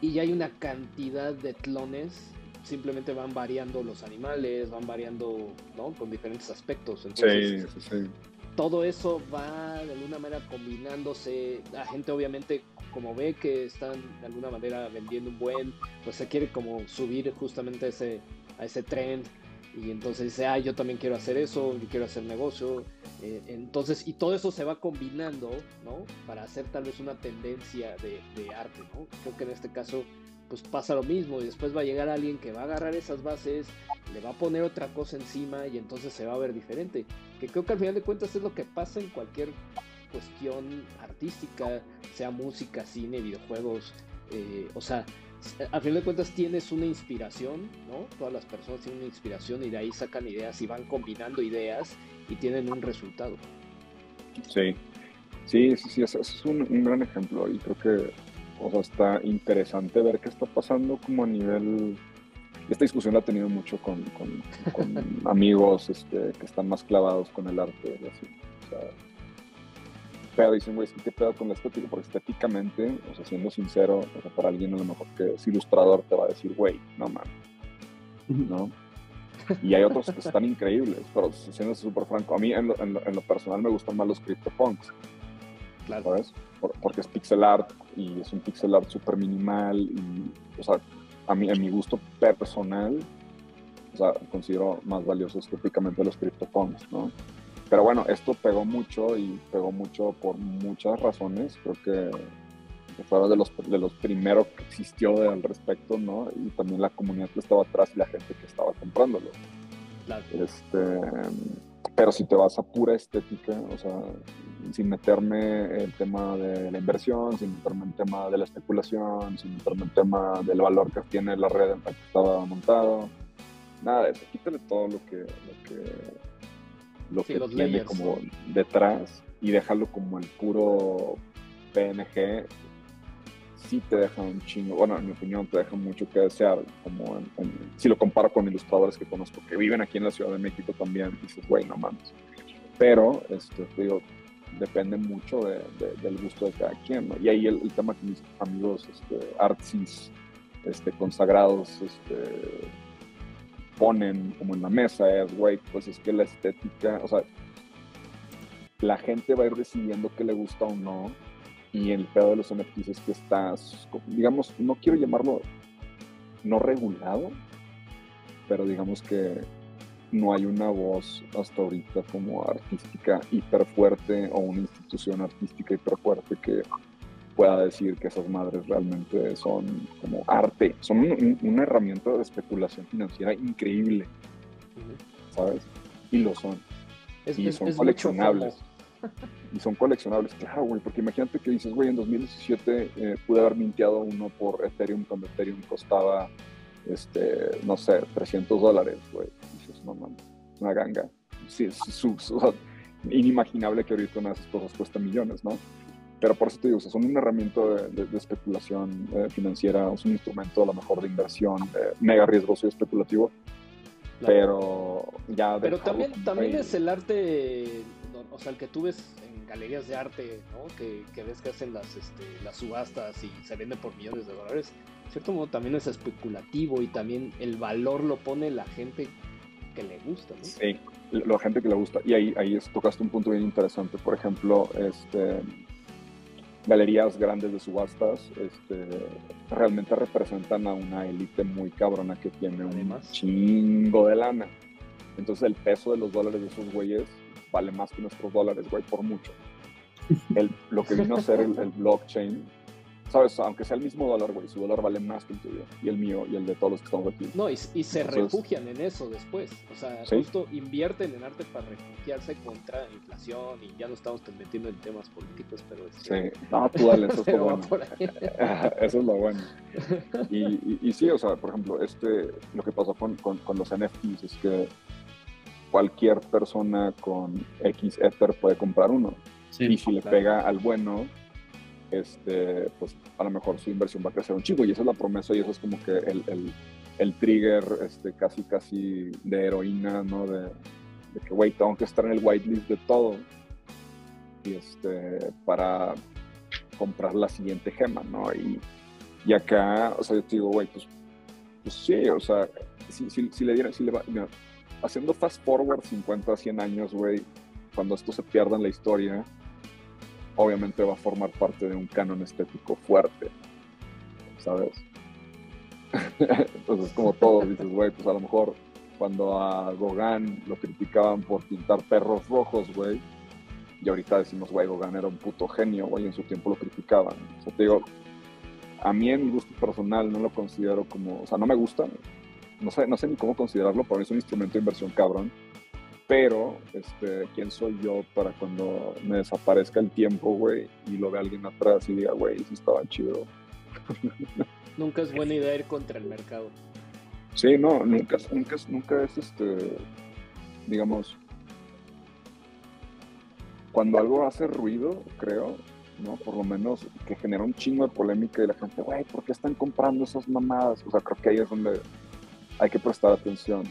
y ya hay una cantidad de clones simplemente van variando los animales, van variando, ¿no? Con diferentes aspectos. Entonces, sí, sí, sí todo eso va de alguna manera combinándose. La gente obviamente como ve que están de alguna manera vendiendo un buen, pues se quiere como subir justamente a ese, a ese trend y entonces dice, ah, yo también quiero hacer eso, yo quiero hacer negocio. Eh, entonces, y todo eso se va combinando, ¿no? Para hacer tal vez una tendencia de, de arte, ¿no? Creo que en este caso pues pasa lo mismo y después va a llegar alguien que va a agarrar esas bases, le va a poner otra cosa encima y entonces se va a ver diferente. Que creo que al final de cuentas es lo que pasa en cualquier cuestión artística, sea música, cine, videojuegos, eh, o sea, al final de cuentas tienes una inspiración, ¿no? Todas las personas tienen una inspiración y de ahí sacan ideas y van combinando ideas y tienen un resultado. Sí, sí, sí, sí, es un, un gran ejemplo y creo que o sea, está interesante ver qué está pasando como a nivel... Esta discusión la he tenido mucho con, con, amigos este, que están más clavados con el arte y así. O sea, pero dicen, güey, ¿qué pedo con la estética? Porque estéticamente, o sea, siendo sincero, o sea, para alguien a lo mejor que es ilustrador te va a decir, güey, no mames, ¿no? Y hay otros que están increíbles, pero siendo súper franco, a mí en lo, en, lo, personal me gustan más los CryptoPunks. Claro. ¿Sabes? porque es pixel art y es un pixel art súper minimal y, o sea, a mí, a mi gusto personal, o sea, considero más valiosos típicamente los CryptoPunks, ¿no? Pero bueno, esto pegó mucho y pegó mucho por muchas razones, creo que, fue de los, de los primeros que existió al respecto, ¿no? Y también la comunidad que estaba atrás y la gente que estaba comprándolo. Claro. Este, pero si te vas a pura estética, o sea, sin meterme el tema de la inversión, sin meterme el tema de la especulación, sin meterme el tema del valor que tiene la red en la que estaba montado, nada de eso, quítale todo lo que, lo que, lo que tiene como detrás y déjalo como el puro PNG sí te deja un chingo, bueno, en mi opinión te deja mucho que desear, como si lo comparo con ilustradores que conozco que viven aquí en la Ciudad de México también, dices, güey, no mames. Pero, este, te digo, depende mucho del gusto de cada quien. Y ahí el, tema que mis amigos este, artsis este, consagrados este, ponen como en la mesa es, güey, pues es que la estética, o sea, la gente va a ir decidiendo qué le gusta o no Y el pedo de los NFTs es que estás, digamos, no quiero llamarlo no regulado, pero digamos que no hay una voz hasta ahorita como artística hiper fuerte o una institución artística hiper fuerte que pueda decir que esas madres realmente son como arte, son una herramienta de especulación financiera increíble, ¿sabes? Y lo son. y son coleccionables. y son coleccionables, claro, güey, porque imagínate que dices, güey, en 2017 eh, pude haber minteado uno por Ethereum cuando Ethereum costaba, este, no sé, 300 dólares, güey. No mames, una ganga. Sí, es inimaginable que ahorita una de esas cosas cueste millones, ¿no? Pero por eso te digo, o sea, son una herramienta de, especulación eh, financiera, es un instrumento a lo mejor de inversión eh, mega riesgoso y especulativo, pero ya... Pero también, también es el arte, o sea, el que tú ves en galerías de arte, ¿no? Que, que ves que hacen las, este, las subastas y se vende por millones de dólares, cierto modo también es especulativo y también el valor lo pone la gente que le gusta, ¿no? Sí, la gente que le gusta. Y ahí, ahí tocaste un punto bien interesante. Por ejemplo, este galerías grandes de subastas este, realmente representan a una élite muy cabrona que tiene un chingo de lana. Entonces el peso de los dólares de esos güeyes vale más que nuestros dólares, güey, por mucho. El, lo que vino a ser el, el blockchain ¿sabes? Aunque sea el mismo dólar, güey, su dólar vale más que el tuyo y el mío y el de todos los que estamos aquí. No, y, se refugian en eso después. O sea, justo invierten en arte para refugiarse contra la inflación y ya no estamos metiendo en temas políticos, pero... sí, no, tú dale, eso es lo bueno. eso es lo bueno. Y, y, sí, o sea, por ejemplo, este, lo que pasó con, con, con los NFTs es que cualquier persona con X Ether puede comprar uno. y si le pega al bueno, este, pues a lo mejor su inversión va a crecer un chico y esa es la promesa y eso es como que el, el, el trigger este, casi casi de heroína, ¿no? De, de que, güey, tengo que estar en el whitelist de todo y este, para comprar la siguiente gema, ¿no? Y, y acá, o sea, yo te digo, güey, pues, pues sí, o sea, si, si, si le dieran, si le va, haciendo fast forward 50, 100 años, güey, cuando esto se pierda en la historia, obviamente va a formar parte de un canon estético fuerte, ¿sabes? Entonces, como todo, dices, güey, pues a lo mejor cuando a Gauguin lo criticaban por pintar perros rojos, güey, y ahorita decimos, güey, Gauguin era un puto genio, güey, en su tiempo lo criticaban. O sea, te digo, a mí en mi gusto personal no lo considero como, o sea, no me gusta, no sé, no sé ni cómo considerarlo, pero es un instrumento de inversión cabrón pero, este, ¿quién soy yo para cuando me desaparezca el tiempo, güey, y lo vea alguien atrás y diga, güey, sí estaba chido? Nunca es buena idea ir contra el mercado. Sí, no, nunca, nunca, nunca es, este, digamos, cuando algo hace ruido, creo, ¿no? Por lo menos que genera un chingo de polémica y la gente, güey, ¿por qué están comprando esas mamadas? O sea, creo que ahí es donde hay que prestar atención.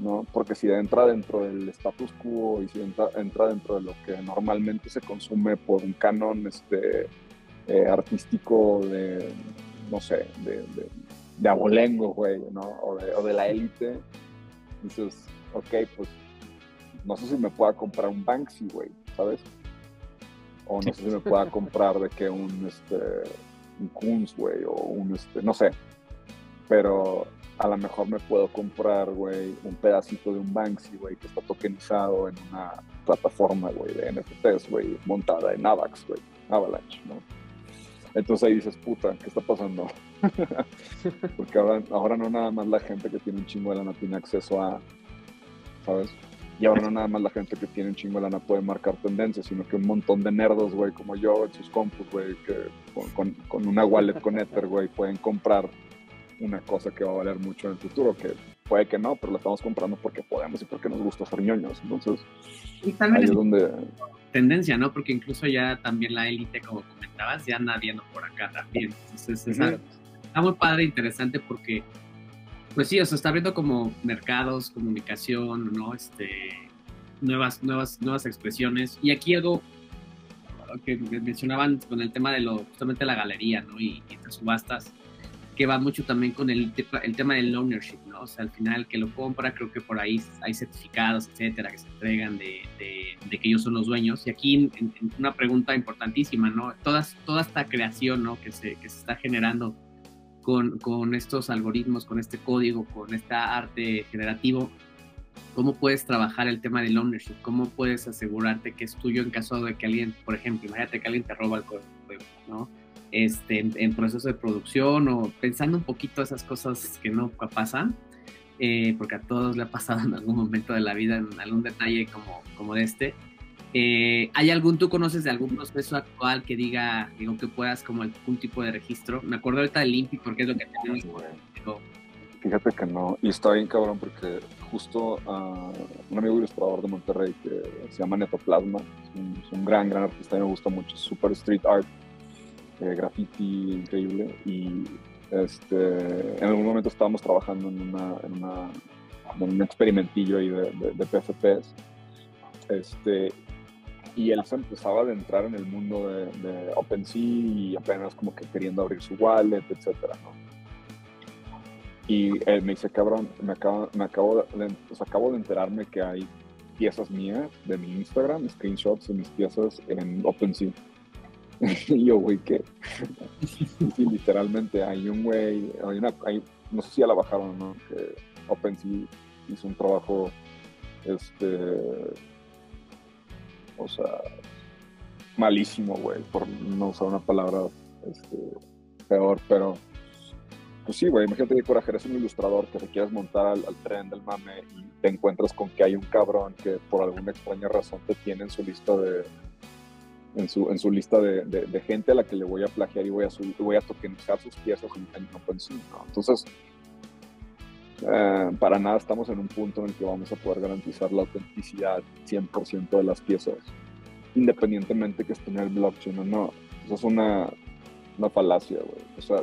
¿No? Porque si entra dentro del status quo y si entra, dentro de lo que normalmente se consume por un canon este, eh, artístico de, no sé, de, de, abolengo, güey, ¿no? O de, o de la élite, dices, ok, pues no sé si me pueda comprar un Banksy, güey, ¿sabes? O no sé si me pueda comprar de que un, este, un Kunz, güey, o un, este, no sé. Pero a lo mejor me puedo comprar, güey, un pedacito de un Banksy, güey, que está tokenizado en una plataforma, güey, de NFTs, güey, montada en AVAX, güey, Avalanche, ¿no? Entonces ahí dices, puta, ¿qué está pasando? Porque ahora, ahora no nada más la gente que tiene un chingo de lana tiene acceso a, ¿sabes? Y ahora no nada más la gente que tiene un chingo de lana puede marcar tendencias, sino que un montón de nerdos, güey, como yo, en sus compus, güey, que con, con una wallet con Ether, güey, pueden comprar una cosa que va a valer mucho en el futuro, que puede que no, pero la estamos comprando porque podemos y porque nos gusta ser ñoños. Entonces, y también es donde... tendencia, ¿no? Porque incluso ya también la élite, como comentabas, ya anda viendo por acá también. Entonces, está muy padre, interesante porque, pues sí, o sea, está abriendo como mercados, comunicación, ¿no? Este, nuevas, nuevas, nuevas expresiones. Y aquí algo que mencionaban con el tema de lo, justamente la galería, ¿no? Y, y subastas que va mucho también con el, el tema del ownership, ¿no? O sea, al final que lo compra, creo que por ahí hay certificados, etcétera, que se entregan de, de, que ellos son los dueños. Y aquí una pregunta importantísima, ¿no? Todas, toda esta creación, ¿no? Que se, que se está generando con, con estos algoritmos, con este código, con esta arte generativo, ¿cómo puedes trabajar el tema del ownership? ¿Cómo puedes asegurarte que es tuyo en caso de que alguien, por ejemplo, imagínate que alguien te roba el código, ¿no? Este, en, proceso de producción o pensando un poquito esas cosas que no pasan, eh, porque a todos le ha pasado en algún momento de la vida, en algún detalle como, como de este. Eh, ¿Hay algún, tú conoces de algún proceso actual que diga, digo, que puedas como algún tipo de registro? Me acuerdo ahorita del INPI porque es lo que tenemos. Fíjate que no, y está bien cabrón porque justo uh, un amigo ilustrador de Monterrey que se llama Netoplasma, es un, gran, gran artista, me gusta mucho, super street art, eh, graffiti increíble, y este, en algún momento estábamos trabajando en, una, en, una, en un experimentillo ahí de, de, PFPs, este, y él se empezaba a adentrar en el mundo de, de OpenSea y apenas como que queriendo abrir su wallet, etcétera, ¿no? Y él me dice, cabrón, me acabo, me acabo, de, acabo de enterarme que hay piezas mías de mi Instagram, screenshots de mis piezas en OpenSea. y yo, güey, ¿qué? sí, literalmente hay un güey, hay una, hay, no sé si ya la bajaron no, que OpenSea hizo un trabajo, este, o sea, malísimo, güey, por no usar una palabra, este, peor, pero pues sí, güey, imagínate que Coraje eres un ilustrador que te quieres montar al, tren del mame y te encuentras con que hay un cabrón que por alguna extraña razón te tiene en su lista de en su, en su lista de, de, gente a la que le voy a plagiar y voy a, subir, voy a tokenizar sus piezas en, ¿no? Entonces, eh, para nada estamos en un punto en el que vamos a poder garantizar la autenticidad 100% de las piezas, independientemente que esté en el blockchain o no. Eso es una, una falacia, güey. O sea,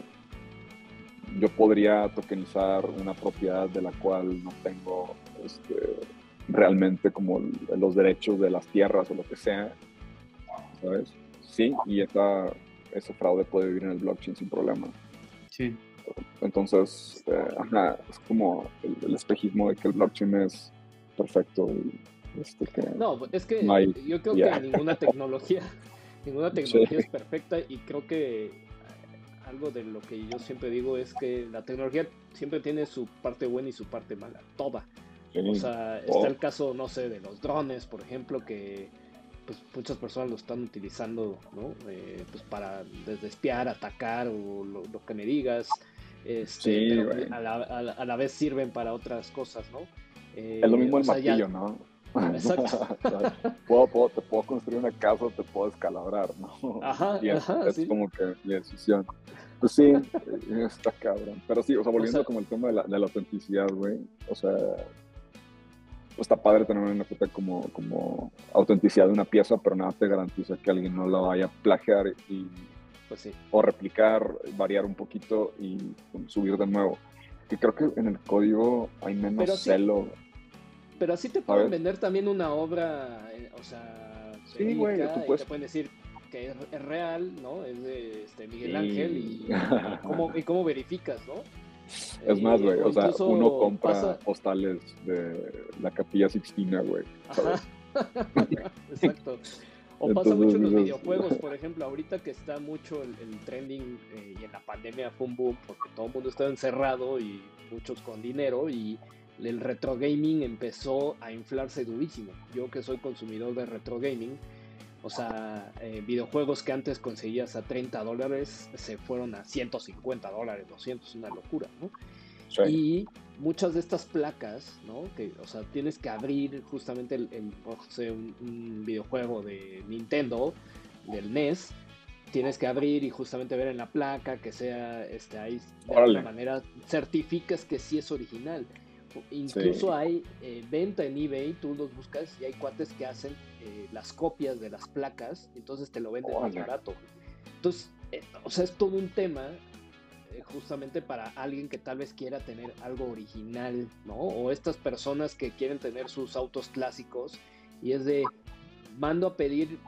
yo podría tokenizar una propiedad de la cual no tengo este, realmente como los derechos de las tierras o lo que sea, ¿sabes? Sí, y esa, ese fraude puede vivir en el blockchain sin problema. Sí. Entonces, eh, es como el, espejismo de que el blockchain es perfecto. este, que no, es que yo creo que ninguna tecnología, ninguna tecnología es perfecta y creo que algo de lo que yo siempre digo es que la tecnología siempre tiene su parte buena y su parte mala, toda. O sea, está oh. el caso, no sé, de los drones, por ejemplo, que pues muchas personas lo están utilizando, ¿no? Eh, pues para desde espiar, atacar o lo, que me digas. Este, a, la, a, la, vez sirven para otras cosas, ¿no? es lo mismo el martillo, ¿no? Exacto. puedo, te puedo construir una casa, te puedo escalabrar, ¿no? Ajá, es, como que mi decisión. Pues sí, está cabrón. Pero sí, o sea, volviendo como el tema de la, de la autenticidad, güey. O sea, está padre tener una NFT como, como autenticidad de una pieza, pero nada te garantiza que alguien no la vaya a plagiar y, pues sí. o replicar, variar un poquito y subir de nuevo. Que creo que en el código hay menos celo. Pero así te pueden vender también una obra, eh, o sea, sí, güey, te pueden decir que es, real, ¿no? Es de este, Miguel Ángel y, cómo, y, cómo, verificas, ¿no? Es más, güey, o, sea, uno compra postales de la Capilla Sixtina, güey. Exacto. O pasa mucho en los videojuegos, por ejemplo, ahorita que está mucho el, trending eh, y en la pandemia fue un boom porque todo el mundo estaba encerrado y muchos con dinero y el retro gaming empezó a inflarse durísimo. Yo que soy consumidor de retro gaming, o sea, eh, videojuegos que antes conseguías a 30 dólares se fueron a 150 dólares, 200, una locura, ¿no? Y muchas de estas placas, ¿no? Que, o sea, tienes que abrir justamente el, un, videojuego de Nintendo, del NES, tienes que abrir y justamente ver en la placa que sea, este, ahí de alguna manera certificas que sí es original. Incluso hay eh, venta en eBay, tú los buscas y hay cuates que hacen eh, las copias de las placas, entonces te lo venden más barato. Entonces, eh, o sea, es todo un tema justamente para alguien que tal vez quiera tener algo original, ¿no? O estas personas que quieren tener sus autos clásicos y es de, mando a pedir,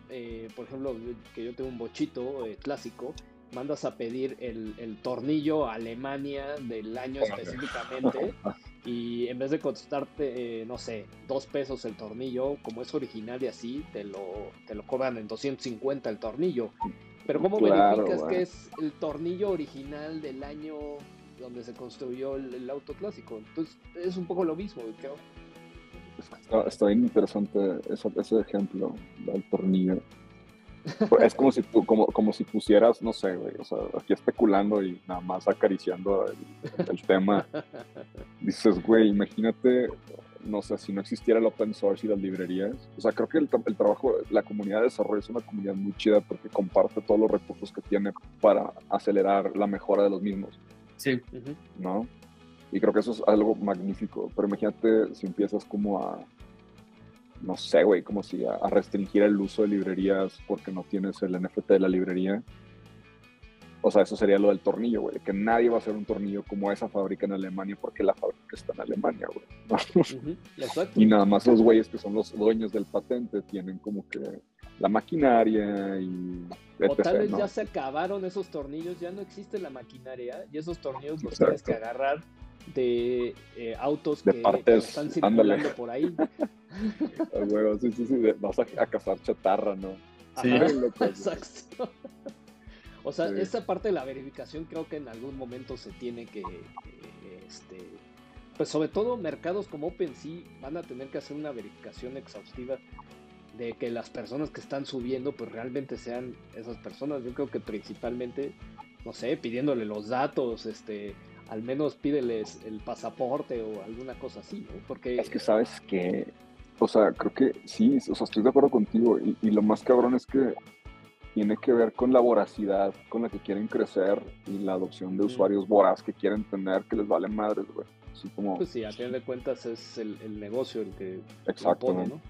por ejemplo, que yo tengo un bochito clásico mandas a pedir el, el tornillo a Alemania del año específicamente y en vez de costarte, eh, no sé, dos pesos el tornillo, como es original y así, te lo, te lo cobran en 250 el tornillo. Pero ¿cómo verificas que es el tornillo original del año donde se construyó el, auto clásico? Entonces es un poco lo mismo, creo. Está, bien interesante ese, ese ejemplo del tornillo. Pues, es como si, tú, como, como si pusieras, no sé, güey, o sea, aquí especulando y nada más acariciando el, tema. Dices, güey, imagínate, no sé, si no existiera el open source y las librerías. O sea, creo que el, el, trabajo, la comunidad de desarrollo es una comunidad muy chida porque comparte todos los recursos que tiene para acelerar la mejora de los mismos. Sí. ¿No? Y creo que eso es algo magnífico. Pero imagínate si empiezas como a no sé, güey, como si a, restringir el uso de librerías porque no tienes el NFT de la librería. O sea, eso sería lo del tornillo, güey, que nadie va a hacer un tornillo como esa fábrica en Alemania porque la fábrica está en Alemania, güey. y nada más los güeyes que son los dueños del patente tienen como que la maquinaria y... o tal vez ya se acabaron esos tornillos, ya no existe la maquinaria y esos tornillos los tienes que agarrar de eh, autos que, están circulando por ahí. sí, sí, sí, vas a, cazar chatarra, ¿no? Sí, exacto. O sea, esa parte de la verificación creo que en algún momento se tiene que, este, pues sobre todo mercados como OpenSea van a tener que hacer una verificación exhaustiva de que las personas que están subiendo pues realmente sean esas personas. Yo creo que principalmente, no sé, pidiéndole los datos, este, al menos pídeles el pasaporte o alguna cosa así, ¿no? Porque... Es que sabes que, o sea, creo que sí, o sea, estoy de acuerdo contigo y, lo más cabrón es que tiene que ver con la voracidad con la que quieren crecer y la adopción de usuarios voraz que quieren tener que les vale madres, güey. Así como... Pues sí, a fin de cuentas es el, negocio el que Exacto, ¿no?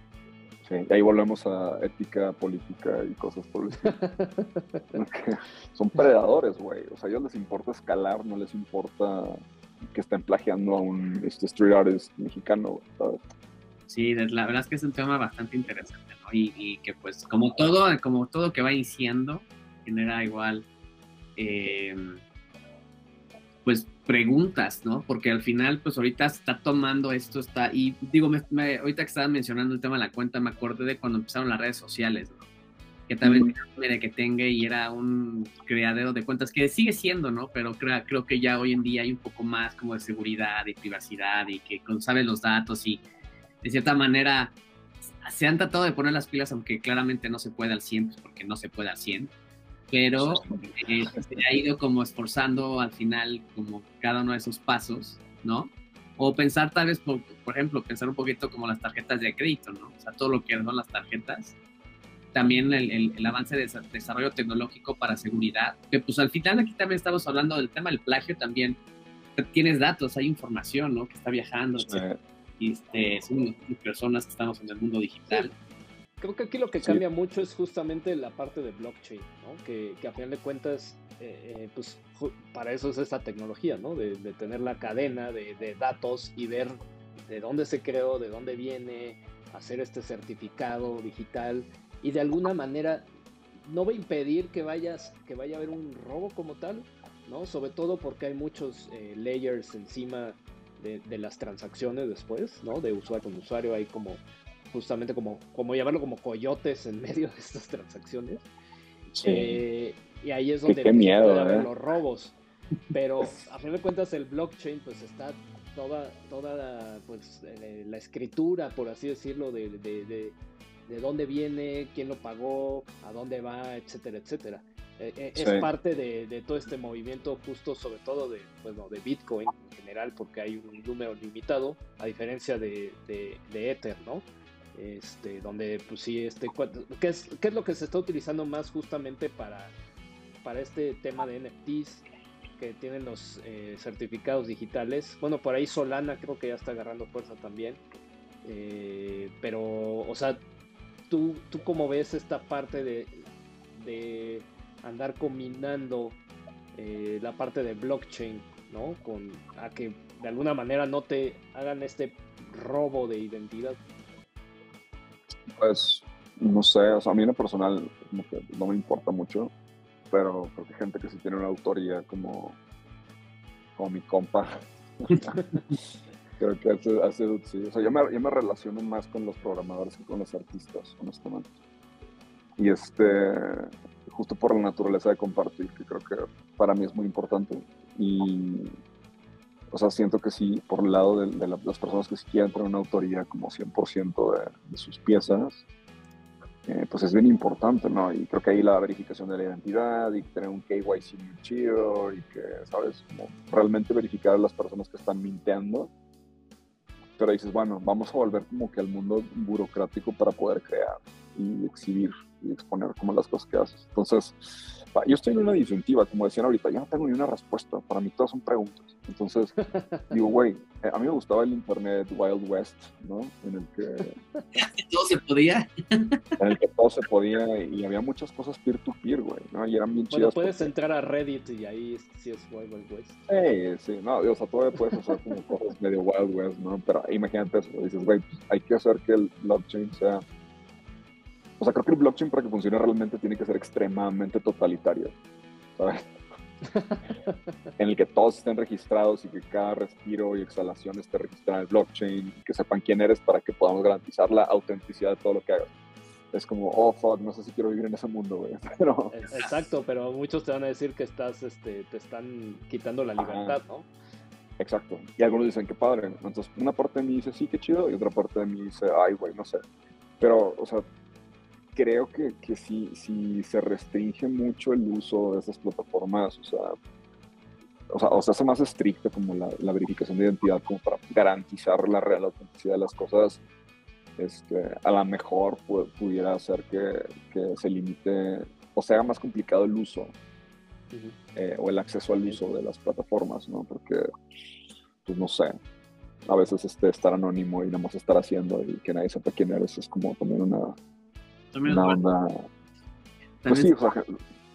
Y ahí volvemos a ética, política y cosas por el estilo. son predadores, güey. O sea, a ellos les importa escalar, no les importa que estén plagiando a un este, street artist mexicano, ¿sabes? Sí, la verdad es que es un tema bastante interesante, ¿no? Y, que pues como todo, como todo que va iniciando, genera igual eh, pues preguntas, ¿no? Porque al final, pues ahorita está tomando esto, está, y digo, ahorita que estaban mencionando el tema de la cuenta, me acordé de cuando empezaron las redes sociales, ¿no? Que también de que tenga y era un creadero de cuentas, que sigue siendo, ¿no? Pero creo, creo que ya hoy en día hay un poco más como de seguridad y privacidad y que sabe los datos y de cierta manera se han tratado de poner las pilas, aunque claramente no se puede al 100, pues porque no se puede al 100 pero eh, se ha ido como esforzando al final como cada uno de esos pasos, ¿no? O pensar tal vez, por, ejemplo, pensar un poquito como las tarjetas de crédito, ¿no? O sea, todo lo que son las tarjetas. También el, el, avance de desarrollo tecnológico para seguridad, que pues al final aquí también estamos hablando del tema del plagio también. Tienes datos, hay información, ¿no? Que está viajando, Y este, son personas que estamos en el mundo digital. Creo que aquí lo que cambia mucho es justamente la parte de blockchain, ¿no? que, que a final de cuentas, eh, eh, pues para eso es esta tecnología, ¿no? de, tener la cadena de, de, datos y ver de dónde se creó, de dónde viene, hacer este certificado digital y de alguna manera no va a impedir que, vayas, que vaya a haber un robo como tal, ¿no? sobre todo porque hay muchos eh, layers encima de, de, las transacciones después, ¿no? de usuario con usuario, hay como justamente como, como llamarlo como coyotes en medio de estas transacciones. Eh, y ahí es donde qué, miedo, ¿eh? los robos. Pero a fin de cuentas el blockchain pues está toda, toda la, pues, eh, la escritura, por así decirlo, de, de, de, de, dónde viene, quién lo pagó, a dónde va, etcétera, etcétera. Es parte de, todo este movimiento justo sobre todo de, bueno, de Bitcoin en general porque hay un número limitado a diferencia de, de Ether, ¿no? Este, donde pues sí, este, ¿qué es, ¿qué es lo que se está utilizando más justamente para, para este tema de NFTs? que tienen los eh, certificados digitales. Bueno, por ahí Solana creo que ya está agarrando fuerza también. Eh, pero, o sea, ¿tú, ¿tú cómo ves esta parte de, de andar combinando eh, la parte de blockchain, ¿no? Con a que de alguna manera no te hagan este robo de identidad. Pues, no sé, o sea, a mí en lo personal no me importa mucho. pero creo que gente que sí tiene una autoría como, como mi compa. creo que hace, hace sí. O sea, yo me, yo me relaciono más con los programadores que con los artistas, honestamente. Y este, justo por la naturaleza de compartir, que creo que para mí es muy importante. Y, o sea, siento que sí, por el lado de, las personas que sí quieren tener una autoría como 100% de, de sus piezas, eh, pues es bien importante, ¿no? Y creo que ahí la verificación de la identidad y tener un KYC chido y que, ¿sabes? Como realmente verificar a las personas que están minteando. Pero dices, bueno, vamos a volver como que al mundo burocrático para poder crear y exhibir y exponer como las cosas que haces. Entonces, yo estoy en una disyuntiva, como decían ahorita, yo no tengo ni una respuesta, para mí todas son preguntas. Entonces, digo, güey, eh, a mí me gustaba el Internet Wild West, ¿no? En el que... todo se podía. En el que todo se podía y había muchas cosas peer-to-peer, güey, ¿no? Y eran bien bueno, puedes entrar a Reddit y ahí sí es Wild West. Sí, sí, no, o sea, todavía puedes hacer como cosas medio Wild West, ¿no? Pero imagínate eso, dices, güey, pues, hay que hacer que el blockchain sea o sea, creo que el blockchain para que funcione realmente tiene que ser extremadamente totalitario, ¿sabes? en el que todos estén registrados y que cada respiro y exhalación esté registrada en el blockchain y que sepan quién eres para que podamos garantizar la autenticidad de todo lo que hagas. Es como, oh, fuck, no sé si quiero vivir en ese mundo, güey. Pero... Exacto, pero muchos te van a decir que estás, este, te están quitando la libertad, ¿no? Exacto. Y algunos dicen, qué padre. Entonces, una parte de mí dice, sí, qué chido, y otra parte de mí dice, ay, güey, no sé. Pero, o sea, creo que, que si, si se restringe mucho el uso de esas plataformas, o sea, o sea, o se hace más estricta como la, la, verificación de identidad como para garantizar la real autenticidad de las cosas, este, a lo mejor pudiera hacer que, que, se limite o sea más complicado el uso eh, o el acceso al uso de las plataformas, ¿no? Porque, pues no sé, a veces este, estar anónimo y nada más estar haciendo y que nadie sepa quién eres es como también una, una onda. Pues sí,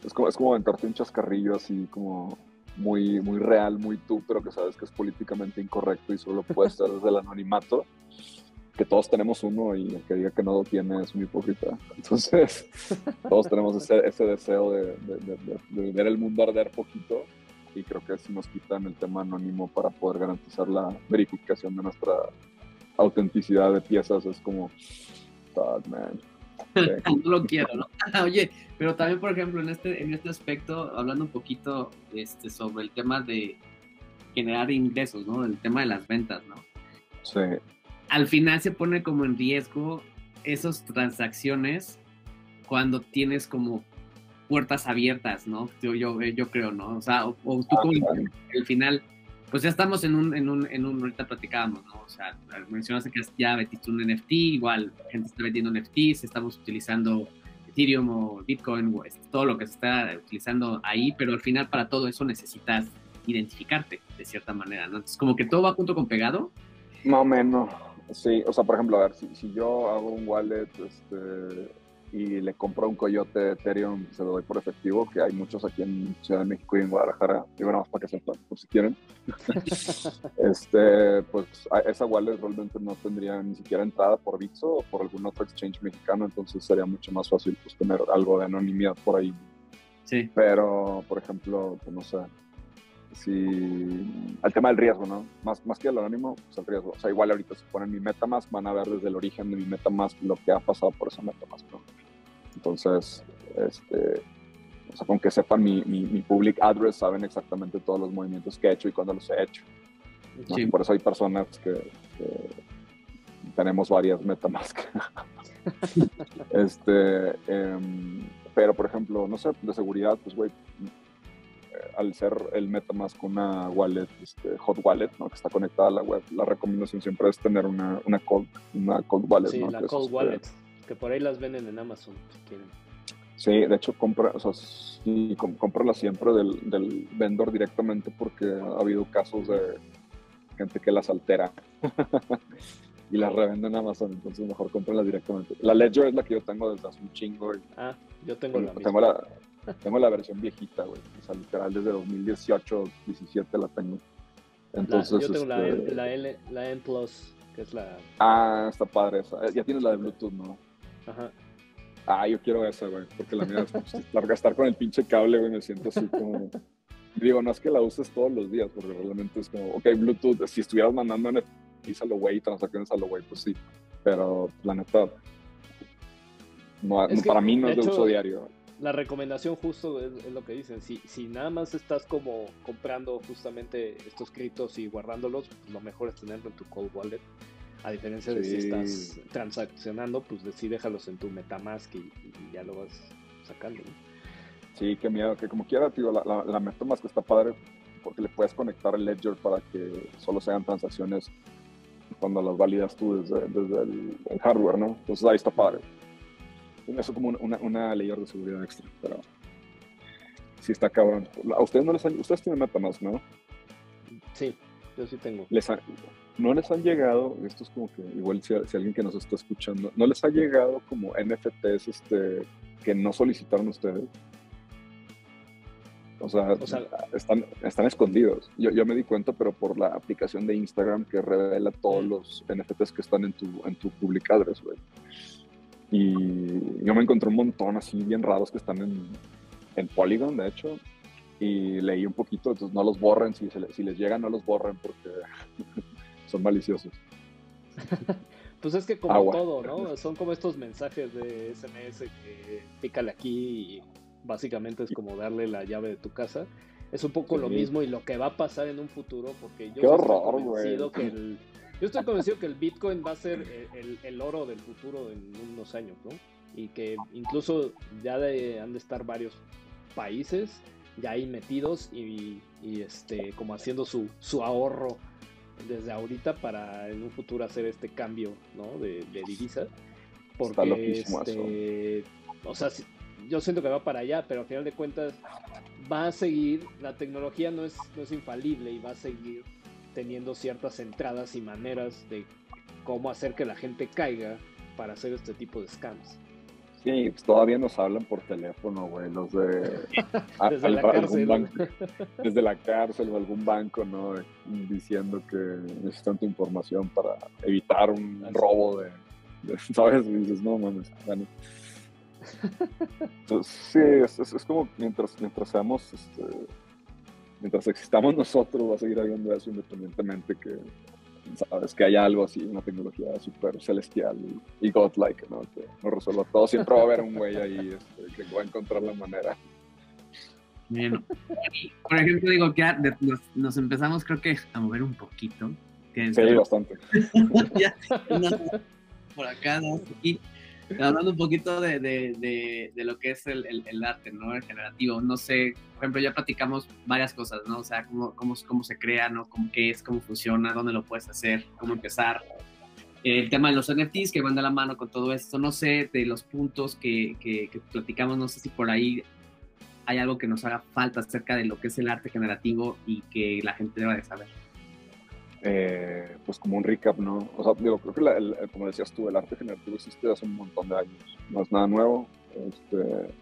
es como, es como aventarte un chascarrillo así como muy, muy real, muy tú, pero que sabes que es políticamente incorrecto y solo puede ser desde el anonimato. Que todos tenemos uno y el que diga que no lo tiene es un hipócrita. Entonces, todos tenemos ese, ese deseo de, de, ver el mundo arder poquito y creo que si nos quitan el tema anónimo para poder garantizar la verificación de nuestra autenticidad de piezas. Es como, man. no lo quiero, ¿no? Oye, pero también, por ejemplo, en este, en este aspecto, hablando un poquito este, sobre el tema de generar ingresos, ¿no? El tema de las ventas, ¿no? Sí. Al final se pone como en riesgo esas transacciones cuando tienes como puertas abiertas, ¿no? Yo, yo, yo creo, ¿no? O sea, o, tú ah, como al final pues ya estamos en un, en un, en un, ahorita platicábamos, ¿no? O sea, mencionaste que ya metiste un NFT, igual gente está vendiendo NFTs, estamos utilizando Ethereum o Bitcoin, o todo lo que se está utilizando ahí, pero al final para todo eso necesitas identificarte de cierta manera, ¿no? Entonces, como que todo va junto con pegado. Más o menos, sí. O sea, por ejemplo, a ver, si, si yo hago un wallet, este y le compro un coyote de Ethereum, se lo doy por efectivo, que hay muchos aquí en Ciudad de México y en Guadalajara, y bueno, más para que sepan, por si quieren. este, pues esa wallet realmente no tendría ni siquiera entrada por Bitso o por algún otro exchange mexicano, entonces sería mucho más fácil pues, tener algo de anonimidad por ahí. Sí. Pero, por ejemplo, pues no sé, si el tema del riesgo, ¿no? Más, más que el anónimo, pues el riesgo. O sea, igual ahorita si ponen mi MetaMask, van a ver desde el origen de mi MetaMask lo que ha pasado por esa MetaMask, ¿no? Entonces, este, o sea, con que sepan mi, mi, public address, saben exactamente todos los movimientos que he hecho y cuándo los he hecho. por eso hay personas que, tenemos varias MetaMask. este, em, pero, por ejemplo, no sé, de seguridad, pues, güey, al ser el MetaMask una wallet, este, hot wallet, ¿no? que está conectada a la web, la recomendación siempre es tener una, una, cold, una cold wallet. Sí, la cold este, wallet, que por ahí las venden en Amazon, si quieren. Sí, de hecho, compra, o sea, sí, cómprala siempre del, del, vendor directamente porque ha habido casos de gente que las altera y las revende en Amazon, entonces mejor cómpralas directamente. La Ledger es la que yo tengo desde hace un chingo. ah, yo tengo la tengo la, tengo la versión viejita, güey. O sea, literal, desde 2018, 17 la tengo. Entonces, yo tengo la, este, la, L, la N Plus, que es la. Ah, está padre esa. Ya tienes la de Bluetooth, ¿no? Ajá. Ah, yo quiero esa, güey, porque la mía es estar con el pinche cable, güey, me siento así como... Digo, no es que la uses todos los días, porque realmente es como, ok, Bluetooth, si estuvieras mandando NFTs a lo güey, transacciones a lo güey, pues sí, pero la neta, no, para mí no es de, uso diario. La recomendación justo es, lo que dicen, si, si nada más estás como comprando justamente estos criptos y guardándolos, pues lo mejor es tenerlo en tu cold wallet a diferencia de si estás transaccionando, pues sí déjalos en tu Metamask y, ya lo vas sacando. Sí, qué miedo, que como quiera, tío, la, la, Metamask está padre porque le puedes conectar el Ledger para que solo sean transacciones cuando las validas tú desde, el, hardware, ¿no? Entonces ahí está padre. Eso como una, una layer de seguridad extra, pero sí está cabrón. A ustedes no les han, ustedes tienen Metamask, ¿no? Sí, yo sí tengo. Les no les han llegado, esto es como que igual si, alguien que nos está escuchando, no les ha llegado como NFTs este, que no solicitaron ustedes. O sea, están, están escondidos. Yo, yo, me di cuenta, pero por la aplicación de Instagram que revela todos mm. los NFTs que están en tu, en tu publicadres, güey. Y yo me encontré un montón así bien raros que están en, en Polygon, de hecho, y leí un poquito, entonces no los borren, si, si les llegan no los borren porque son maliciosos. pues es que como todo, ¿no? Son como estos mensajes de SMS que pícale aquí y básicamente es como darle la llave de tu casa. Es un poco lo mismo y lo que va a pasar en un futuro, porque yo estoy convencido que el, yo estoy convencido que el Bitcoin va a ser el, oro del futuro en unos años, ¿no? Y que incluso ya han de estar varios países ya ahí metidos y, este como haciendo su, su ahorro desde ahorita para en un futuro hacer este cambio ¿no? de, de divisa. Porque, este, o sea, yo siento que va para allá, pero al final de cuentas va a seguir, la tecnología no es, no es infalible y va a seguir teniendo ciertas entradas y maneras de cómo hacer que la gente caiga para hacer este tipo de scams. Sí, pues todavía nos hablan por teléfono, güey, los de desde, la cárcel. Banco, desde la cárcel o algún banco, ¿no? Diciendo que necesitan tu información para evitar un robo de, ¿sabes? Y dices, no mames, bueno. Entonces, sí, es, como mientras, mientras seamos, este, mientras existamos nosotros, va a seguir habiendo eso independientemente que sabes que hay algo así, una tecnología súper celestial y, godlike, ¿no? Que no resuelva todo. Siempre va a haber un güey ahí este, que va a encontrar la manera. Bien. Por ejemplo, digo que nos, empezamos creo que a mover un poquito. Que sí, bastante. ya, por acá, ¿no? Aquí hablando un poquito de, de, de, lo que es el, el, arte, ¿no? El generativo. No sé, por ejemplo, ya platicamos varias cosas, ¿no? O sea, cómo, cómo, cómo se crea, ¿no? Cómo, qué es, cómo funciona, dónde lo puedes hacer, cómo empezar. El tema de los NFTs que van de la mano con todo esto. No sé, de los puntos que, que, que platicamos, no sé si por ahí hay algo que nos haga falta acerca de lo que es el arte generativo y que la gente deba de saber. Eh, pues como un recap, ¿no? O sea, digo, creo que como decías tú, el arte generativo existe hace un montón de años, no es nada nuevo, este,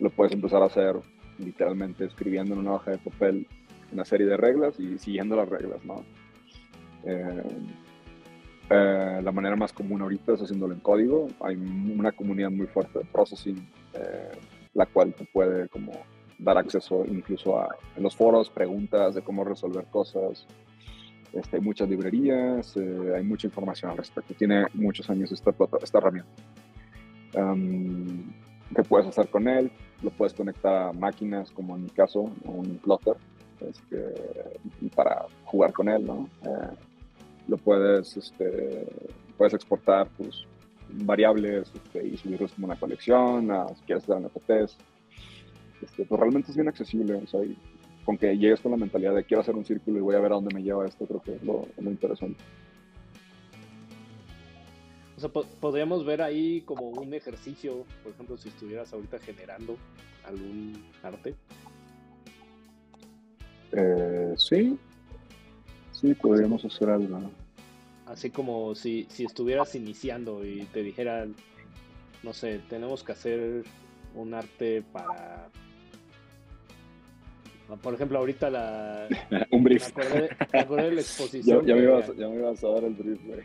lo puedes empezar a hacer literalmente escribiendo en una hoja de papel una serie de reglas y siguiendo las reglas, ¿no? Eh, eh, la manera más común ahorita es haciéndolo en código, hay una comunidad muy fuerte de processing, la cual te puede como dar acceso incluso a en los foros, preguntas de cómo resolver cosas, este, hay muchas librerías, eh, hay mucha información al respecto. Tiene muchos años esta, esta herramienta. ¿Qué puedes hacer con él? Lo puedes conectar a máquinas, como en mi caso, un plotter, este, para jugar con él, ¿no? Eh, lo puedes, este, puedes exportar variables este, y subirlos como una colección, a, si quieres dar NFTs. Este, pues realmente es bien accesible, o sea, con que llegues con la mentalidad de quiero hacer un círculo y voy a ver a dónde me lleva esto, creo que es lo, interesante. O sea, podríamos ver ahí como un ejercicio, por ejemplo, si estuvieras ahorita generando algún arte. Eh, sí, sí, podríamos hacer algo. Así como si, si estuvieras iniciando y te dijeran, no sé, tenemos que hacer un arte para por ejemplo, ahorita la. Un brief. Me acordé, de la exposición. ya, me ibas, ya, me ibas, a dar el brief, güey.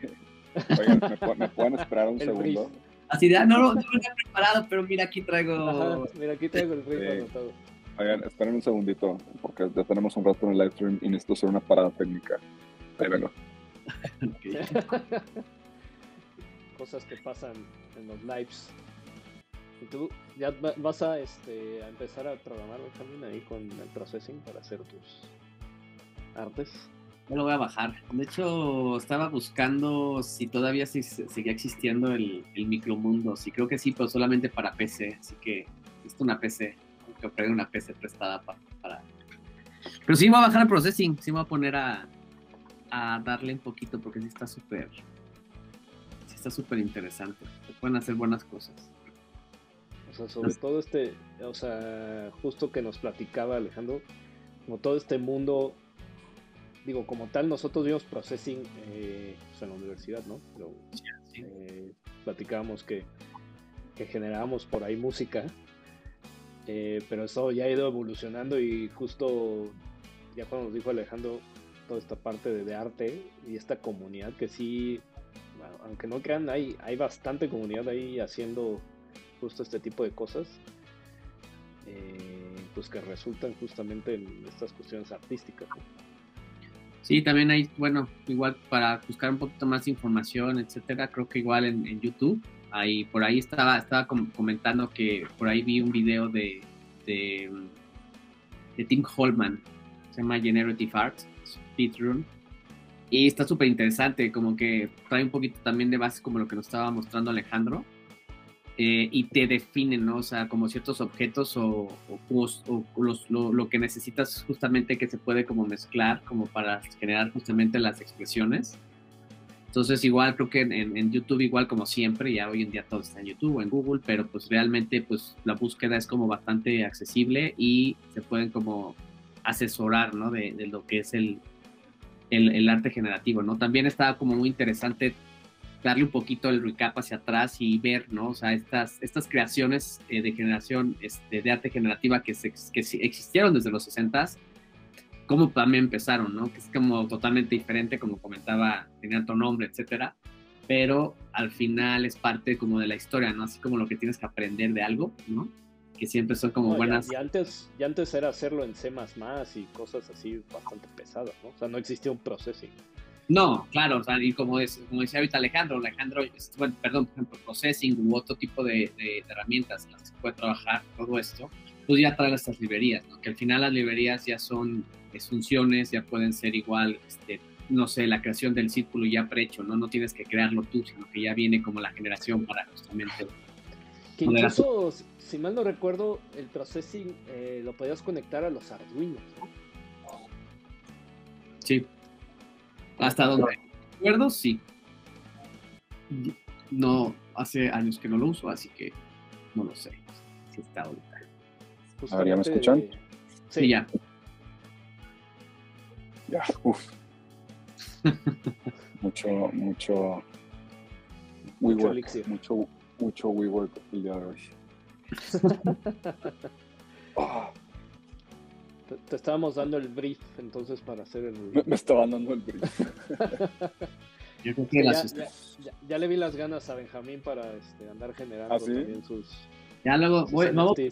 Oigan, ¿me, pueden esperar un segundo? Así de, ah, no, no, no lo he preparado, pero mira, aquí traigo. mira, aquí traigo el ritmo anotado. Oigan, esperen un segundito, porque ya tenemos un rato en el live stream y necesito hacer una parada técnica. Ahí vengo. Cosas que pasan en los lives. ¿Y tú ya vas a, este, a empezar a programar también ahí con el processing para hacer tus artes? No lo voy a bajar. De hecho, estaba buscando si todavía seguía existiendo el, el micromundo. Sí, creo que sí, pero solamente para PC. Así que es una PC. Compré una PC prestada para, para... Pero sí voy a bajar el processing. Sí voy a poner a, a darle un poquito porque sí está súper. Sí está súper interesante. Se pueden hacer buenas cosas. O sea, sobre todo este. O sea, justo que nos platicaba Alejandro. Como todo este mundo digo, como tal, nosotros vimos processing eh, pues, en la universidad, ¿no? Pero eh, platicábamos que, que, generábamos por ahí música, eh, pero eso ya ha ido evolucionando y justo ya cuando nos dijo Alejandro toda esta parte de, arte y esta comunidad que sí, aunque no crean, hay, hay bastante comunidad ahí haciendo justo este tipo de cosas. pues que resultan justamente en estas cuestiones artísticas. Sí, también hay, bueno, igual para buscar un poquito más información, etcétera, creo que igual en, YouTube, ahí, por ahí estaba, estaba comentando que por ahí vi un video de, de, Tim Holman, se llama Generative Art, Speedrun, y está súper interesante, como que trae un poquito también de base como lo que nos estaba mostrando Alejandro, eh, y te definen, ¿no? O sea, como ciertos objetos o, lo, que necesitas justamente que se puede como mezclar como para generar justamente las expresiones. Entonces igual creo que en, YouTube igual como siempre, ya hoy en día todo está en YouTube o en Google, pero pues realmente pues la búsqueda es como bastante accesible y se pueden como asesorar, ¿no? De, lo que es el, el, el, arte generativo, ¿no? También está como muy interesante darle un poquito el recap hacia atrás y ver, ¿no? O sea, estas, estas creaciones eh, de generación, este, de arte generativa que, se, que existieron desde los 60 cómo también empezaron, ¿no? Que es como totalmente diferente, como comentaba, tenía otro nombre, etcétera, pero al final es parte como de la historia, ¿no? Así como lo que tienes que aprender de algo, ¿no? Que siempre son como buenas. Y, antes, y antes era hacerlo en C y cosas así bastante pesadas, ¿no? O sea, no existía un processing. No, claro, o sea, y como, es, como decía ahorita Alejandro, Alejandro, bueno, perdón, por ejemplo, processing u otro tipo de, herramientas en las que se puede trabajar todo esto, pues ya trae estas librerías, ¿no? que al final las librerías ya son funciones, ya pueden ser igual, este, no sé, la creación del círculo ya prehecho, ¿no? No tienes que crearlo tú, sino que ya viene como la generación para justamente... Que incluso, si mal no recuerdo, el processing eh, lo podías conectar a los Arduino, ¿no? Sí. Hasta donde recuerdo, sí. No, hace años que no lo uso, así que no lo sé si está ahorita. A ver, ¿ya me escuchan? Sí, ya. Ya, uff. mucho, mucho WeWork, mucho, mucho WeWork el día de hoy. oh. Te, estábamos dando el brief entonces para hacer el. Me, estaban dando el brief. Yo creo que ya, ya, le vi las ganas a Benjamín para este, andar generando ¿Ah, también sus. Ya luego voy, me, voy,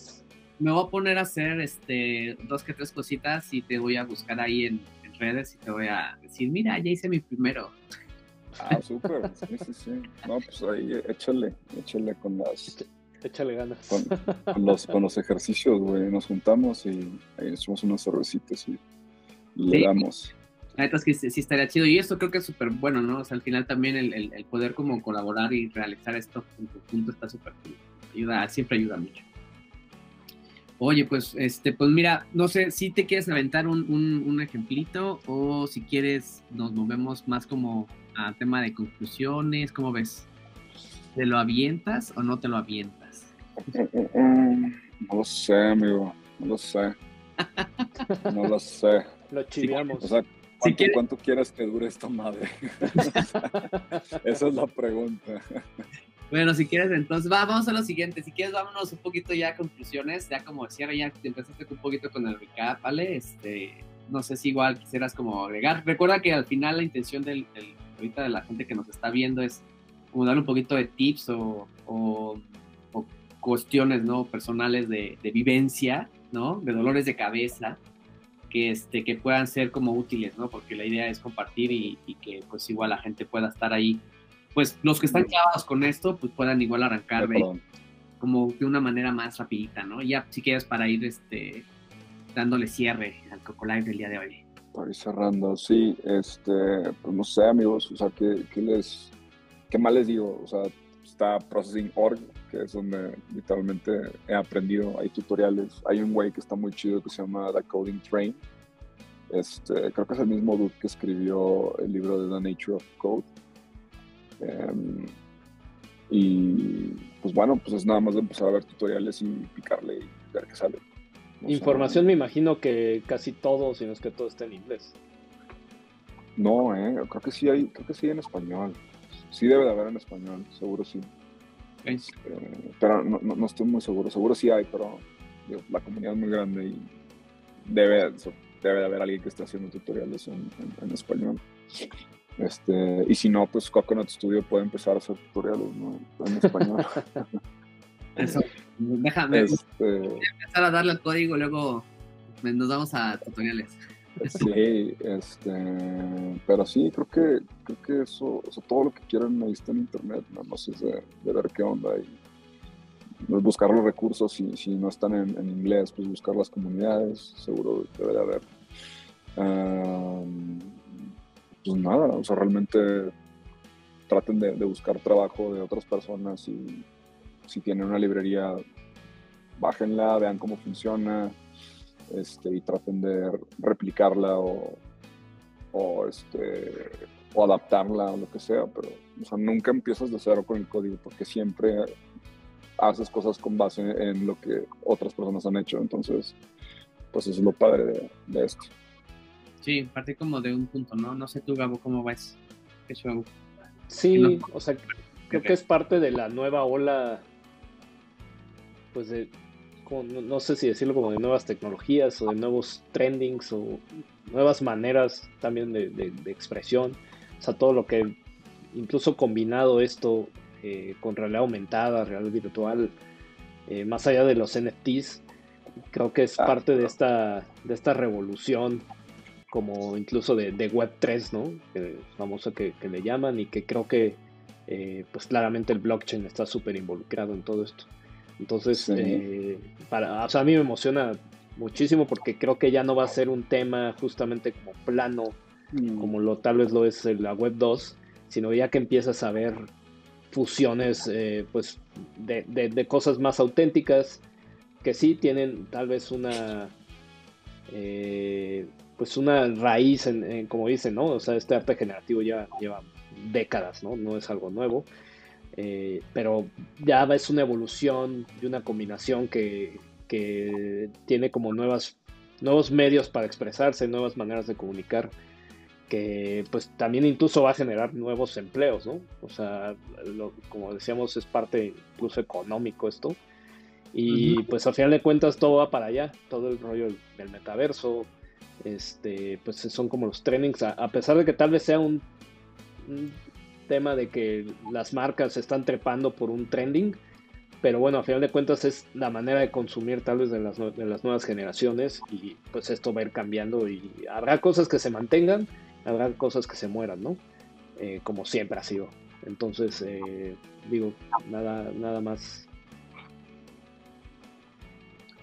me, voy, a poner a hacer este dos que tres cositas y te voy a buscar ahí en, redes y te voy a decir, mira, ya hice mi primero. Ah, súper. Sí, sí, sí. No, pues ahí échale, échale con las Échale ganas. Con, los, con los ejercicios, güey. Nos juntamos y ahí hacemos unos cervecitos y le damos. La neta es que sí, estaría chido. Y esto creo que es súper bueno, ¿no? O sea, al final también el, el, poder como colaborar y realizar esto en conjunto está súper cool. Ayuda, siempre ayuda mucho. Oye, pues, este, pues mira, no sé si te quieres aventar un, un, un ejemplito o si quieres nos movemos más como a tema de conclusiones, ¿cómo ves? ¿Te lo avientas o no te lo avientas? No lo sé, amigo. No lo sé. No lo sé. Lo chiviamos. O sea, ¿cuánto, quieres que dure esta madre? Esa es la pregunta. Bueno, si quieres, entonces vamos a lo siguiente. Si quieres, vámonos un poquito ya a conclusiones. Ya como decía, ya empezaste un poquito con el recap, ¿vale? Este, no sé si igual quisieras como agregar. Recuerda que al final la intención del, ahorita de la gente que nos está viendo es como darle un poquito de tips o, o, cuestiones, ¿no? Personales de, de, vivencia, ¿no? De dolores de cabeza, que, este, que puedan ser como útiles, ¿no? Porque la idea es compartir y, y que pues igual la gente pueda estar ahí. Pues los que están clavados con esto, pues puedan igual arrancar de, como de una manera más rapidita, ¿no? Ya si quieres para ir este, dándole cierre al Coco Live del día de hoy. Para ir cerrando, sí, este, pues no sé amigos, o sea, ¿qué, qué les, qué más les digo? O sea, está Processing.org, que es donde literalmente he aprendido, hay tutoriales, hay un güey que está muy chido que se llama The Coding Train, este, creo que es el mismo dude que escribió el libro de The Nature of Code. Em, y pues bueno, pues es nada más de empezar a ver tutoriales y picarle y ver qué sale. Información me imagino que casi todo, si no es que todo está en inglés. No, eh, creo que sí hay, creo que sí en español. Sí debe de haber en español, seguro sí. Eh, pero no, no, estoy muy seguro, seguro sí hay, pero la comunidad es muy grande y debe, debe de haber alguien que esté haciendo tutoriales en, en español. Este, y si no, pues Coconut Studio puede empezar a hacer tutoriales en español. Eso. Déjame este... empezar a darle el código, luego nos vamos a tutoriales. Sí, este, pero sí, creo que, creo que eso, todo lo que quieran ahí está en internet, nada más es de, ver qué onda y buscar los recursos, si, si no están en, inglés, pues buscar las comunidades, seguro debe de haber pues nada, o sea, realmente traten de, buscar trabajo de otras personas y si tienen una librería, bájenla, vean cómo funciona este, y traten de replicarla o, o, este, o adaptarla o lo que sea, pero o sea, nunca empiezas de cero con el código porque siempre haces cosas con base en lo que otras personas han hecho, entonces pues eso es lo padre de, de esto. Sí, partí como de un punto, ¿no? No sé tú, Gabo, cómo ves. ¿Qué show? Sí, o sea, creo que es parte de la nueva ola, pues de, no, sé si decirlo como de nuevas tecnologías o de nuevos trendings o nuevas maneras también de, expresión. O sea, todo lo que, incluso combinado esto eh, con realidad aumentada, realidad virtual, eh, más allá de los NFTs, creo que es ah, parte de esta, de esta revolución como incluso de, Web3, ¿no? famoso que, le llaman y que creo que eh, pues claramente el blockchain está súper involucrado en todo esto. Entonces, eh, para, a mí me emociona muchísimo porque creo que ya no va a ser un tema justamente como plano, mm. como lo tal vez lo es la Web 2, sino ya que empiezas a ver fusiones eh, pues de, de, cosas más auténticas que sí tienen tal vez una pues una raíz, en, como dicen, ¿no? O sea, este arte generativo ya lleva décadas, ¿no? No es algo nuevo. Eh, pero ya es una evolución y una combinación que, que, tiene como nuevas, nuevos medios para expresarse, nuevas maneras de comunicar, que pues también incluso va a generar nuevos empleos, ¿no? O sea, como decíamos, es parte incluso económico esto. Y pues al final de cuentas todo va para allá, todo el rollo del metaverso, este, pues son como los trainings, a, pesar de que tal vez sea un, tema de que las marcas están trepando por un trending, pero bueno, a final de cuentas es la manera de consumir tal vez de las, de las nuevas generaciones y pues esto va a ir cambiando y habrá cosas que se mantengan, habrá cosas que se mueran, ¿no? Eh, como siempre ha sido. Entonces, eh, digo, nada, nada más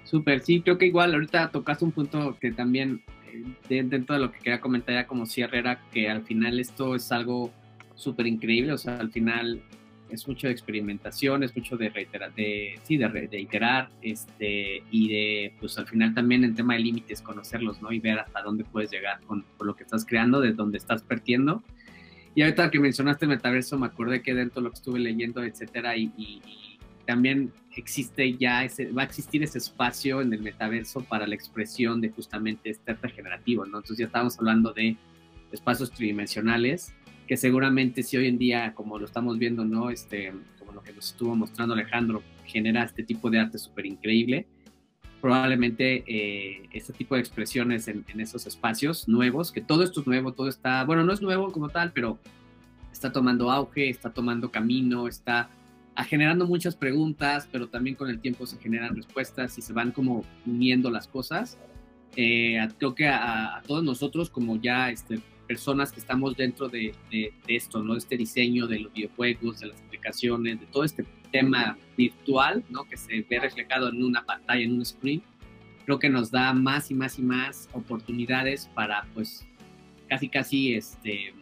Súper, sí, creo que igual ahorita tocaste un punto que también dentro de lo que quería comentar ya como cierre era que al final esto es algo súper increíble, o sea, al final es mucho de experimentación, es mucho de reiterar, de, sí, de, de, iterar, este, y de, pues al final también en tema de límites, conocerlos, ¿no? Y ver hasta dónde puedes llegar con, lo que estás creando, de dónde estás partiendo. Y ahorita que mencionaste el metaverso, me acordé que dentro de lo que estuve leyendo, etcétera, y, y también existe ya, ese, va a existir ese espacio en el metaverso para la expresión de justamente este arte generativo, ¿no? Entonces ya estamos hablando de espacios tridimensionales, que seguramente si hoy en día, como lo estamos viendo, ¿no? Este, como lo que nos estuvo mostrando Alejandro, genera este tipo de arte súper increíble, probablemente eh, este tipo de expresiones en, en, esos espacios nuevos, que todo esto es nuevo, todo está, bueno, no es nuevo como tal, pero está tomando auge, está tomando camino, está generando muchas preguntas, pero también con el tiempo se generan respuestas y se van como uniendo las cosas. Eh, creo que a, todos nosotros como ya este, personas que estamos dentro de, esto, ¿no? De este diseño de los videojuegos, de las aplicaciones, de todo este tema virtual, ¿no? Que se ve reflejado en una pantalla, en un screen, creo que nos da más y más y más oportunidades para, pues, casi, casi, este,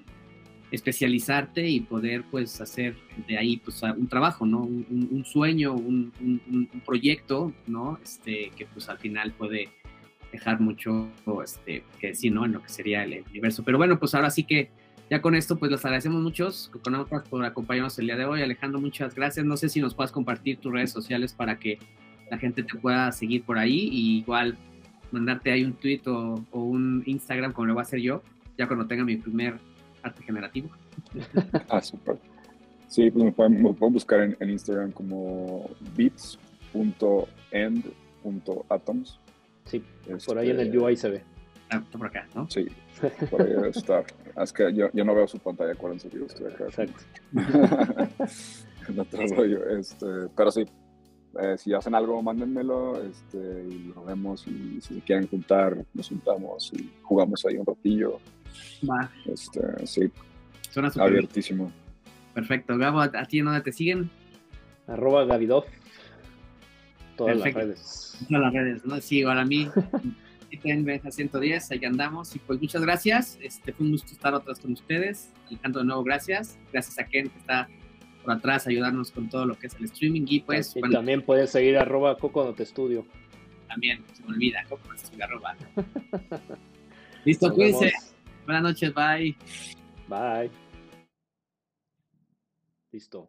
especializarte y poder pues hacer de ahí pues un trabajo, ¿no? Un, sueño, un, proyecto, ¿no? Este, que pues al final puede dejar mucho este, que decir, ¿no? En lo que sería el, universo. Pero bueno, pues ahora sí que ya con esto pues les agradecemos muchos con por acompañarnos el día de hoy. Alejandro, muchas gracias. No sé si nos puedas compartir tus redes sociales para que la gente te pueda seguir por ahí y igual mandarte ahí un tweet o, un Instagram como lo voy a hacer yo, ya cuando tenga mi primer arte generativo. ah, súper. Sí, pues me pueden, buscar en, Instagram como bits.end.atoms. Sí, por ahí en el UI se ve. Ah, por acá, ¿no? Sí, por ahí debe estar. Es que yo, yo, no veo su pantalla, acuérdense que yo estoy acá. Exacto. otro rollo. Este, pero sí, eh, si hacen algo, mándenmelo este, y lo vemos. Y si se quieren juntar, nos juntamos y jugamos ahí un ratillo. Va. Este, sí. Suena Abiertísimo. Perfecto. Gabo, ¿a ti en dónde te siguen? Arroba Gavidov. Todas las redes. Todas las redes, ¿no? Sí, igual a mí. a 110, ahí andamos. Y pues muchas gracias. Este, fue un gusto estar otra vez con ustedes. Alejandro, de nuevo, gracias. Gracias a Ken que está por atrás ayudarnos con todo lo que es el streaming. Y pues. también puedes seguir arroba Coco te Estudio. También, se me olvida, Coco Estudio, arroba. Listo, cuídense. Buenas noches, bye. Bye. Listo.